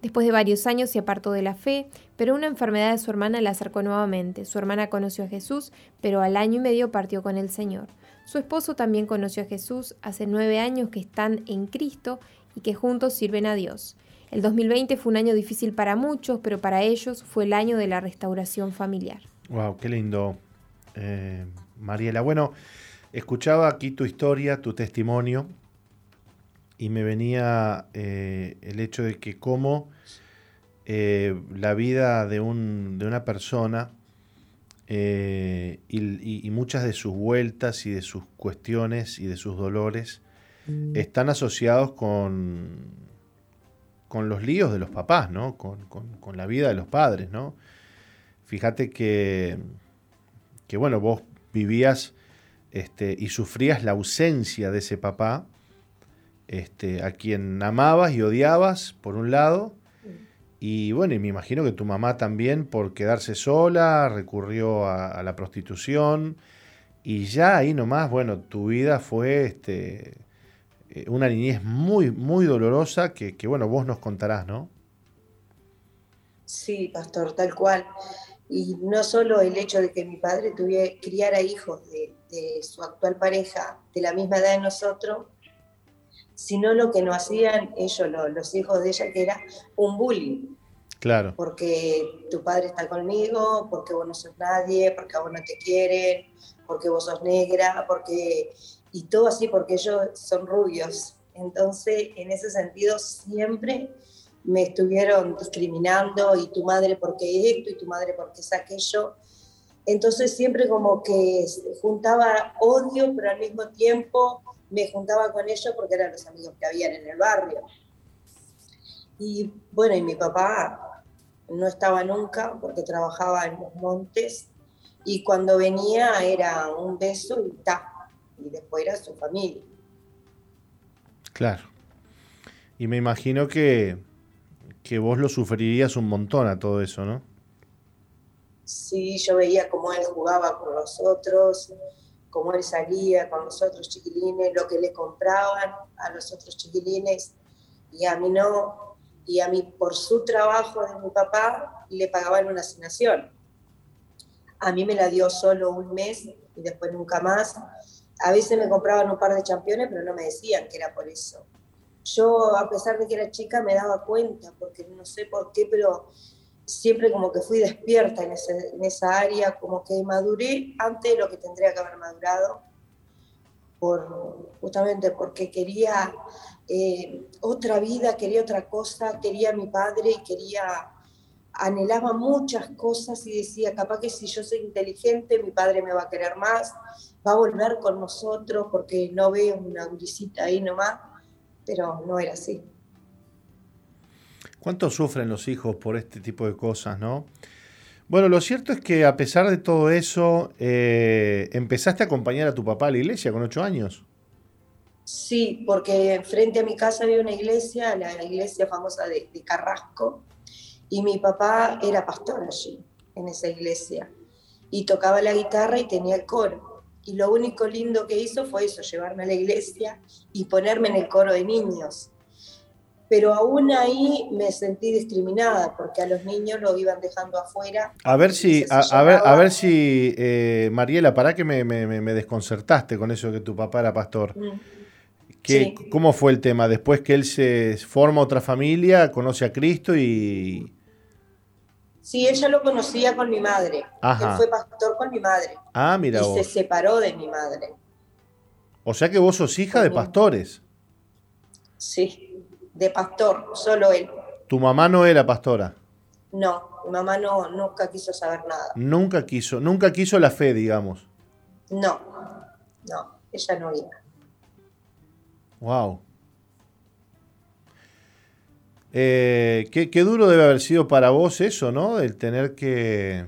Después de varios años se apartó de la fe, pero una enfermedad de su hermana la acercó nuevamente. Su hermana conoció a Jesús, pero al año y medio partió con el Señor. Su esposo también conoció a Jesús hace nueve años que están en Cristo y que juntos sirven a Dios. El 2020 fue un año difícil para muchos, pero para ellos fue el año de la restauración familiar. Wow, qué lindo, eh, Mariela. Bueno, Escuchaba aquí tu historia, tu testimonio, y me venía eh, el hecho de que cómo eh, la vida de, un, de, una persona eh, y, y, muchas de sus vueltas y de sus cuestiones y de sus dolores mm. están asociados con, con los líos de los papás, ¿no? Con, con, con, la vida de los padres, ¿no? Fíjate que, que bueno, vos vivías este, y sufrías la ausencia de ese papá, este, a quien amabas y odiabas, por un lado, y bueno, y me imagino que tu mamá también, por quedarse sola, recurrió a, la prostitución, y ya ahí nomás, bueno, tu vida fue este, eh, una niñez muy, muy dolorosa que, que, bueno, vos nos contarás, ¿no? Sí, pastor, tal cual. Y no solo el hecho de que mi padre tuviera, criara hijos de, su actual pareja de la misma edad de nosotros, sino lo que nos hacían ellos, los, hijos de ella, que era un bullying. Claro. Porque tu padre está conmigo, porque vos no sos nadie, porque a vos no te quieren, porque vos sos negra, porque. Y todo así, porque ellos son rubios. Entonces, en ese sentido, siempre me estuvieron discriminando y tu madre porque esto y tu madre porque es aquello. Entonces siempre como que juntaba odio, pero al mismo tiempo me juntaba con ellos porque eran los amigos que habían en el barrio. Y bueno, y mi papá no estaba nunca porque trabajaba en los montes y cuando venía era un beso y ta, y después era su familia. Claro. Y me imagino que que vos lo sufrirías un montón a todo eso, ¿no? Sí, yo veía cómo él jugaba con los otros, cómo él salía con los otros chiquilines, lo que le compraban a los otros chiquilines y a mí no. Y a mí, por su trabajo de mi papá, le pagaban una asignación. A mí me la dio solo un mes y después nunca más. A veces me compraban un par de championes, pero no me decían que era por eso yo, a pesar de que era chica, me daba cuenta, porque no sé por qué, pero siempre como que fui despierta en, en esa área, como que maduré antes de lo que tendría que haber madurado, por, justamente porque quería eh, otra vida, quería otra cosa, quería a mi padre y quería, anhelaba muchas cosas y decía, capaz que si yo soy inteligente, mi padre me va a querer más, va a volver con nosotros porque no veo una grisita ahí nomás, pero no era así. ¿Cuánto sufren los hijos por este tipo de cosas, no? Bueno, lo cierto es que a pesar de todo eso, eh, empezaste a acompañar a tu papá a la iglesia con ocho años. Sí, porque frente a mi casa había una iglesia, la iglesia famosa de, Carrasco, y mi papá era pastor allí, en esa iglesia, y tocaba la guitarra y tenía el coro. Y lo único lindo que hizo fue eso, llevarme a la iglesia y ponerme en el coro de niños. Pero aún ahí me sentí discriminada porque a los niños lo iban dejando afuera. A ver si, a, ver, a ver si, eh, Mariela, para que me, desconcertaste con eso que tu papá era pastor. Mm. ¿Cómo fue el tema? Después que él se forma otra familia, conoce a Cristo y... Sí, ella lo conocía con mi madre. Él fue pastor con mi madre. Ah, mira. Y se separó de mi madre. O sea que vos sos hija de pastores. Sí, de pastor, solo él. ¿Tu mamá no era pastora? No, mi mamá no, nunca quiso saber nada. Nunca quiso, nunca quiso la fe, digamos. No, no, ella no iba. Wow. Eh, qué, duro debe haber sido para vos eso, ¿no? El tener que...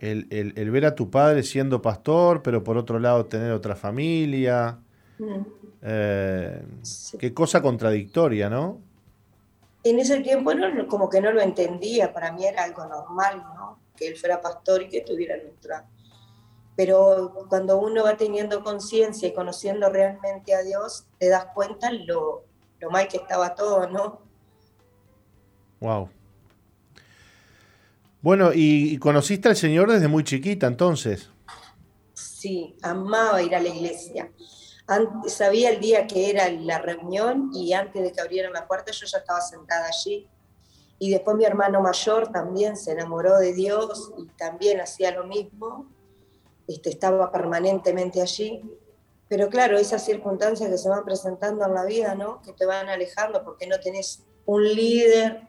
El, ver a tu padre siendo pastor, pero por otro lado tener otra familia. Mm. Eh, qué cosa contradictoria, ¿no? En ese tiempo no, como que no lo entendía, para mí era algo normal, ¿no? Que él fuera pastor y que tuviera nuestra pero cuando uno va teniendo conciencia y conociendo realmente a Dios, te das cuenta lo, lo mal que estaba todo, ¿no? Wow. Bueno, ¿y, conociste al Señor desde muy chiquita entonces? Sí, amaba ir a la iglesia. Sabía el día que era la reunión y antes de que abrieran la puerta yo ya estaba sentada allí. Y después mi hermano mayor también se enamoró de Dios y también hacía lo mismo este, estaba permanentemente allí. Pero claro, esas circunstancias que se van presentando en la vida, ¿no? Que te van alejando porque no tenés un líder,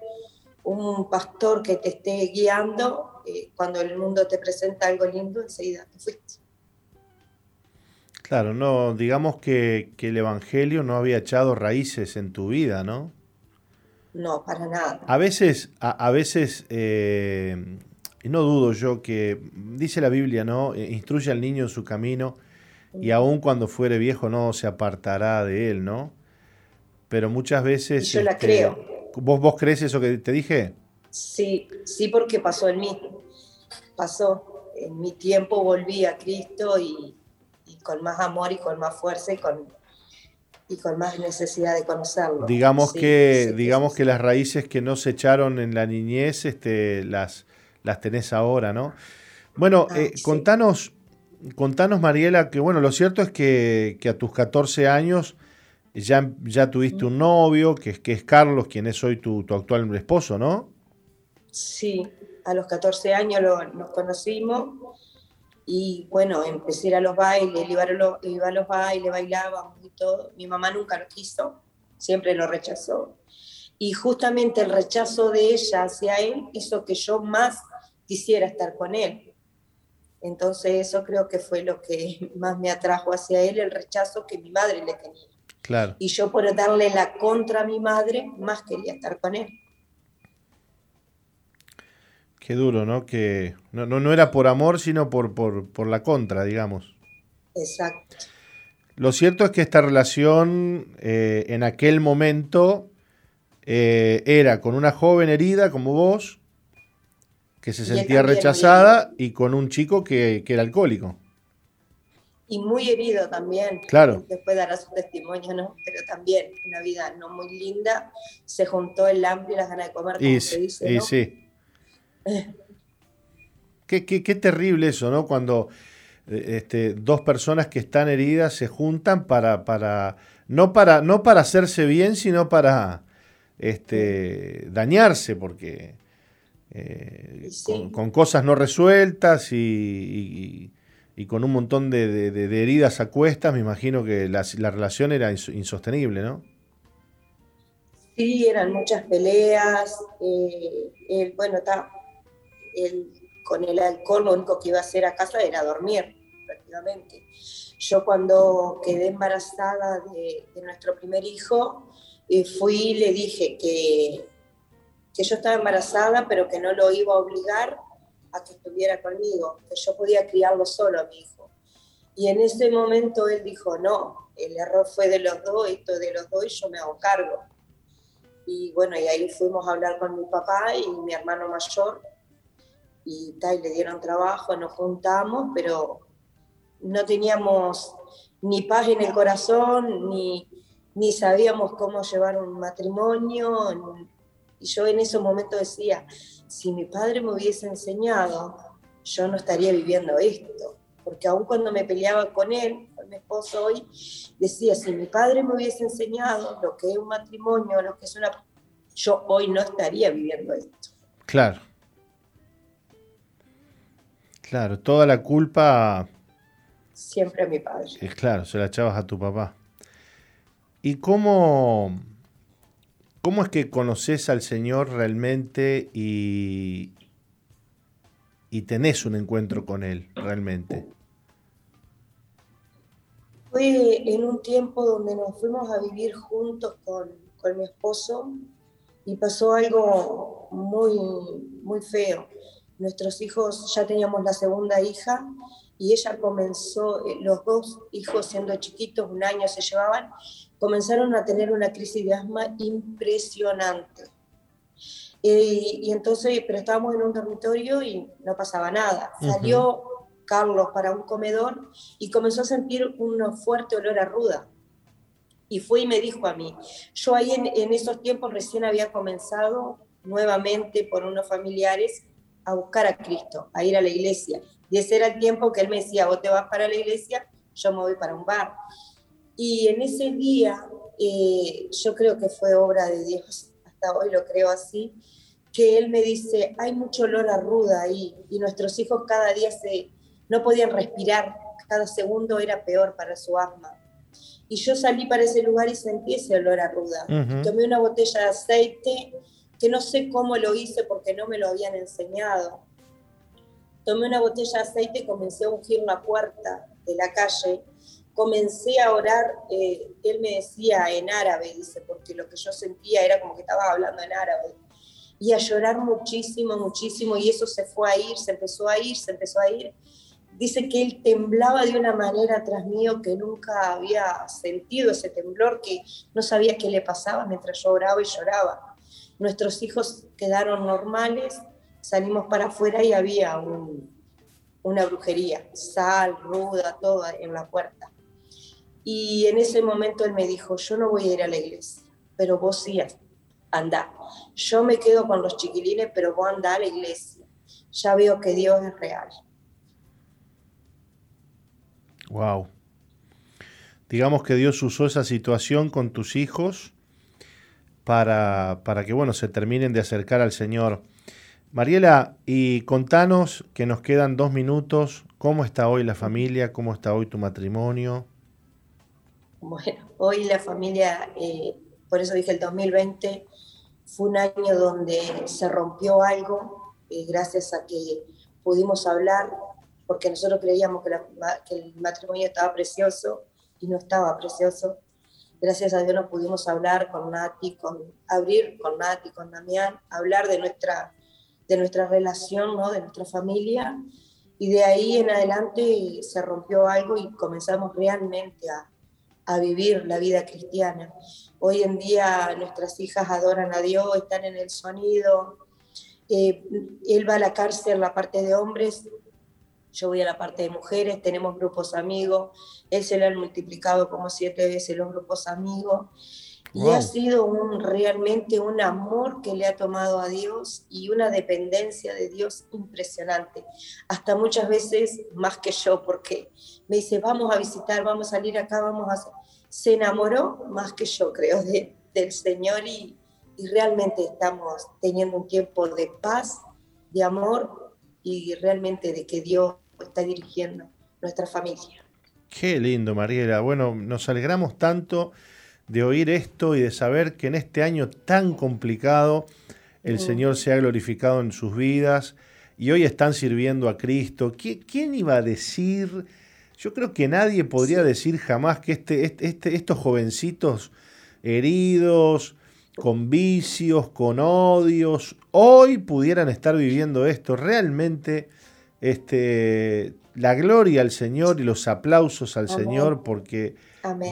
un pastor que te esté guiando. Eh, cuando el mundo te presenta algo lindo, enseguida te fuiste. Claro, no, digamos que, el Evangelio no había echado raíces en tu vida, ¿no? No, para nada. A veces, a, veces eh, no dudo yo que, dice la Biblia, ¿no? Eh, instruye al niño en su camino y aun cuando fuere viejo no se apartará de él, ¿no? Pero muchas veces... yo la este, creo. ¿vos, ¿Vos crees eso que te dije? Sí, sí, porque pasó en mí. Pasó. En mi tiempo volví a Cristo y, con más amor y con más fuerza y con, y con más necesidad de conocerlo. Digamos que, digamos que las raíces que no se echaron en la niñez, este, las, las tenés ahora, ¿no? Bueno, ah, eh, contanos, contanos, Mariela, que bueno, lo cierto es que, a tus 14 años ya, ya tuviste un novio, que es, que es Carlos, quien es hoy tu, actual esposo, ¿no? Sí, a los 14 años nos conocimos y bueno, empecé a ir a los bailes, iba a los, iba a los bailes, bailábamos y todo. Mi mamá nunca lo quiso, siempre lo rechazó. Y justamente el rechazo de ella hacia él hizo que yo más quisiera estar con él. Entonces eso creo que fue lo que más me atrajo hacia él, el rechazo que mi madre le tenía. Claro. Y yo por darle la contra a mi madre, más quería estar con él. Qué duro, ¿no? Que no, no, era por amor, sino por, por, la contra, digamos. Exacto. Lo cierto es que esta relación eh, en aquel momento eh, era con una joven herida como vos, que se sentía rechazada y con un chico que, era alcohólico. Y muy herido también. Claro. Después dará su testimonio, ¿no? Pero también una vida no muy linda. Se juntó el hambre y las ganas de comer, como y, se dice. Y sí. Qué, qué, terrible eso, ¿no? Cuando eh, este, dos personas que están heridas se juntan para, para, no para, no para hacerse bien, sino para, este, dañarse porque eh, con, cosas no resueltas y, con un montón de, heridas a cuestas, me imagino que la, relación era insostenible, ¿no? Sí, eran muchas peleas. Eh, bueno, está, con el alcohol lo único que iba a hacer a casa era dormir, prácticamente. Yo cuando quedé embarazada de, nuestro primer hijo, eh, fui y le dije que, que yo estaba embarazada, pero que no lo iba a obligar a que estuviera conmigo, que yo podía criarlo solo a mi hijo. Y en ese momento él dijo, no, el error fue de los dos, esto de los dos y yo me hago cargo. Y bueno, y ahí fuimos a hablar con mi papá y mi hermano mayor, y, tal, le dieron trabajo, nos juntamos, pero no teníamos ni paz en el corazón, ni, ni sabíamos cómo llevar un matrimonio. Y yo en ese momento decía, si mi padre me hubiese enseñado, yo no estaría viviendo esto. Porque aun cuando me peleaba con él, con mi esposo hoy, decía, si mi padre me hubiese enseñado lo que es un matrimonio, lo que es una... Yo hoy no estaría viviendo esto. Claro. Claro, toda la culpa... Siempre a mi padre. Es claro, se la echabas a tu papá. ¿Y cómo, cómo es que conoces al Señor realmente y, y tenés un encuentro con Él realmente? Fue en un tiempo donde nos fuimos a vivir juntos con, con mi esposo y pasó algo muy, muy feo nuestros hijos, ya teníamos la segunda hija y ella comenzó, eh, los dos hijos siendo chiquitos, un año se llevaban, comenzaron a tener una crisis de asma impresionante. Eh, y, entonces, pero estábamos en un dormitorio y no pasaba nada. Salió Carlos para un comedor y comenzó a sentir un fuerte olor a ruda. Y fue y me dijo a mí, yo ahí en, en esos tiempos recién había comenzado nuevamente por unos familiares a buscar a Cristo, a ir a la iglesia. Y ese era el tiempo que él me decía, vos te vas para la iglesia, yo me voy para un bar. Y en ese día, eh, yo creo que fue obra de Dios, hasta hoy lo creo así, que él me dice, hay mucho olor a ruda ahí, y nuestros hijos cada día se, no podían respirar, cada segundo era peor para su asma. Y yo salí para ese lugar y sentí ese olor a ruda. Tomé una botella de aceite que no sé cómo lo hice porque no me lo habían enseñado. Tomé una botella de aceite y comencé a ungir la puerta de la calle. Comencé a orar, eh, él me decía en árabe, dice, porque lo que yo sentía era como que estaba hablando en árabe. Y a llorar muchísimo, muchísimo, y eso se fue a ir, se empezó a ir, se empezó a ir. Dice que él temblaba de una manera tras mío que nunca había sentido ese temblor, que no sabía qué le pasaba mientras yo oraba y lloraba Nuestros hijos quedaron normales, salimos para afuera y había una brujería, sal, ruda, todo en la puerta. Y en ese momento él me dijo, yo no voy a ir a la iglesia, pero vos sí, anda. Yo me quedo con los chiquilines, pero vos anda a la iglesia. Ya veo que Dios es real. Wow. Digamos que Dios usó esa situación con tus hijos para, para que bueno, se terminen de acercar al Señor. Mariela, y contanos que nos quedan dos minutos, ¿cómo está hoy la familia? ¿Cómo está hoy tu matrimonio? Bueno, hoy la familia, eh, por eso dije el 2020, fue un año donde se rompió algo, eh, gracias a que pudimos hablar, porque nosotros creíamos que, que el matrimonio estaba precioso y no estaba precioso gracias a Dios nos pudimos hablar con Nati, con abrir con Nati, con Damián, hablar de nuestra, de nuestra relación, ¿no? de nuestra familia. Y de ahí en adelante se rompió algo y comenzamos realmente a, a vivir la vida cristiana. Hoy en día nuestras hijas adoran a Dios, están en el sonido. Eh, él va a la cárcel, la parte de hombres, yo voy a la parte de mujeres, tenemos grupos amigos, él se le han multiplicado como siete veces los grupos amigos. Y ha sido un, realmente un amor que le ha tomado a Dios y una dependencia de Dios impresionante. Hasta muchas veces más que yo, porque me dice, vamos a visitar, vamos a salir acá, vamos a... Se enamoró más que yo, creo, del Señor y, y realmente estamos teniendo un tiempo de paz, de amor y realmente de que Dios está dirigiendo nuestra familia. Qué lindo, Mariela. Bueno, nos alegramos tanto de oír esto y de saber que en este año tan complicado el. Señor se ha glorificado en sus vidas y hoy están sirviendo a Cristo. ¿Quién iba a decir? Yo creo que nadie podría decir jamás que este, este, este, estos jovencitos heridos, con vicios, con odios, hoy pudieran estar viviendo esto. Realmente este, la gloria al Señor y los aplausos al Señor porque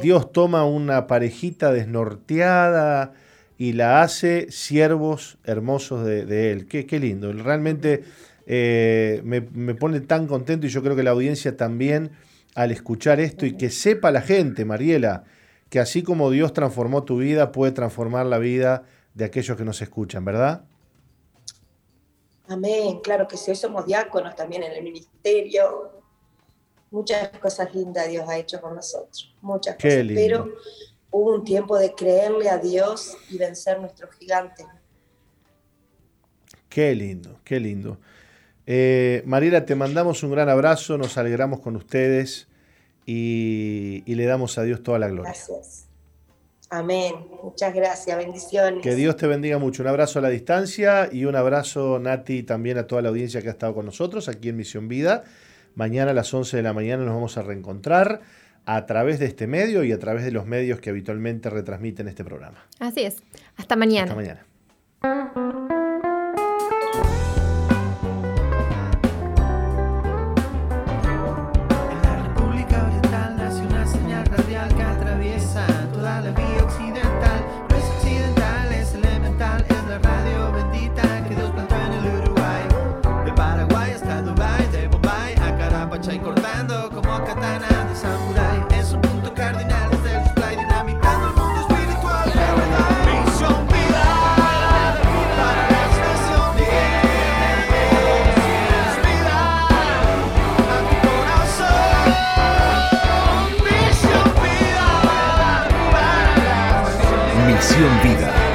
Dios toma una parejita desnorteada y la hace siervos hermosos de, Él. Qué, qué, lindo. Realmente eh, me, pone tan contento y yo creo que la audiencia también al escuchar esto y que sepa la gente, Mariela, que así como Dios transformó tu vida, puede transformar la vida de aquellos que nos escuchan, ¿verdad? Amén, claro que sí, hoy somos diáconos también en el ministerio. Muchas cosas lindas Dios ha hecho con nosotros, muchas cosas. Pero hubo un tiempo de creerle a Dios y vencer nuestros gigantes. Qué lindo, qué lindo. Eh, Mariela, te mandamos un gran abrazo, nos alegramos con ustedes y, y le damos a Dios toda la gloria. Gracias. Amén. Muchas gracias. Bendiciones. Que Dios te bendiga mucho. Un abrazo a la distancia y un abrazo, Nati, también a toda la audiencia que ha estado con nosotros aquí en Misión Vida. Mañana a las 11 de la mañana nos vamos a reencontrar a través de este medio y a través de los medios que habitualmente retransmiten este programa. Así es. Hasta mañana. Hasta mañana.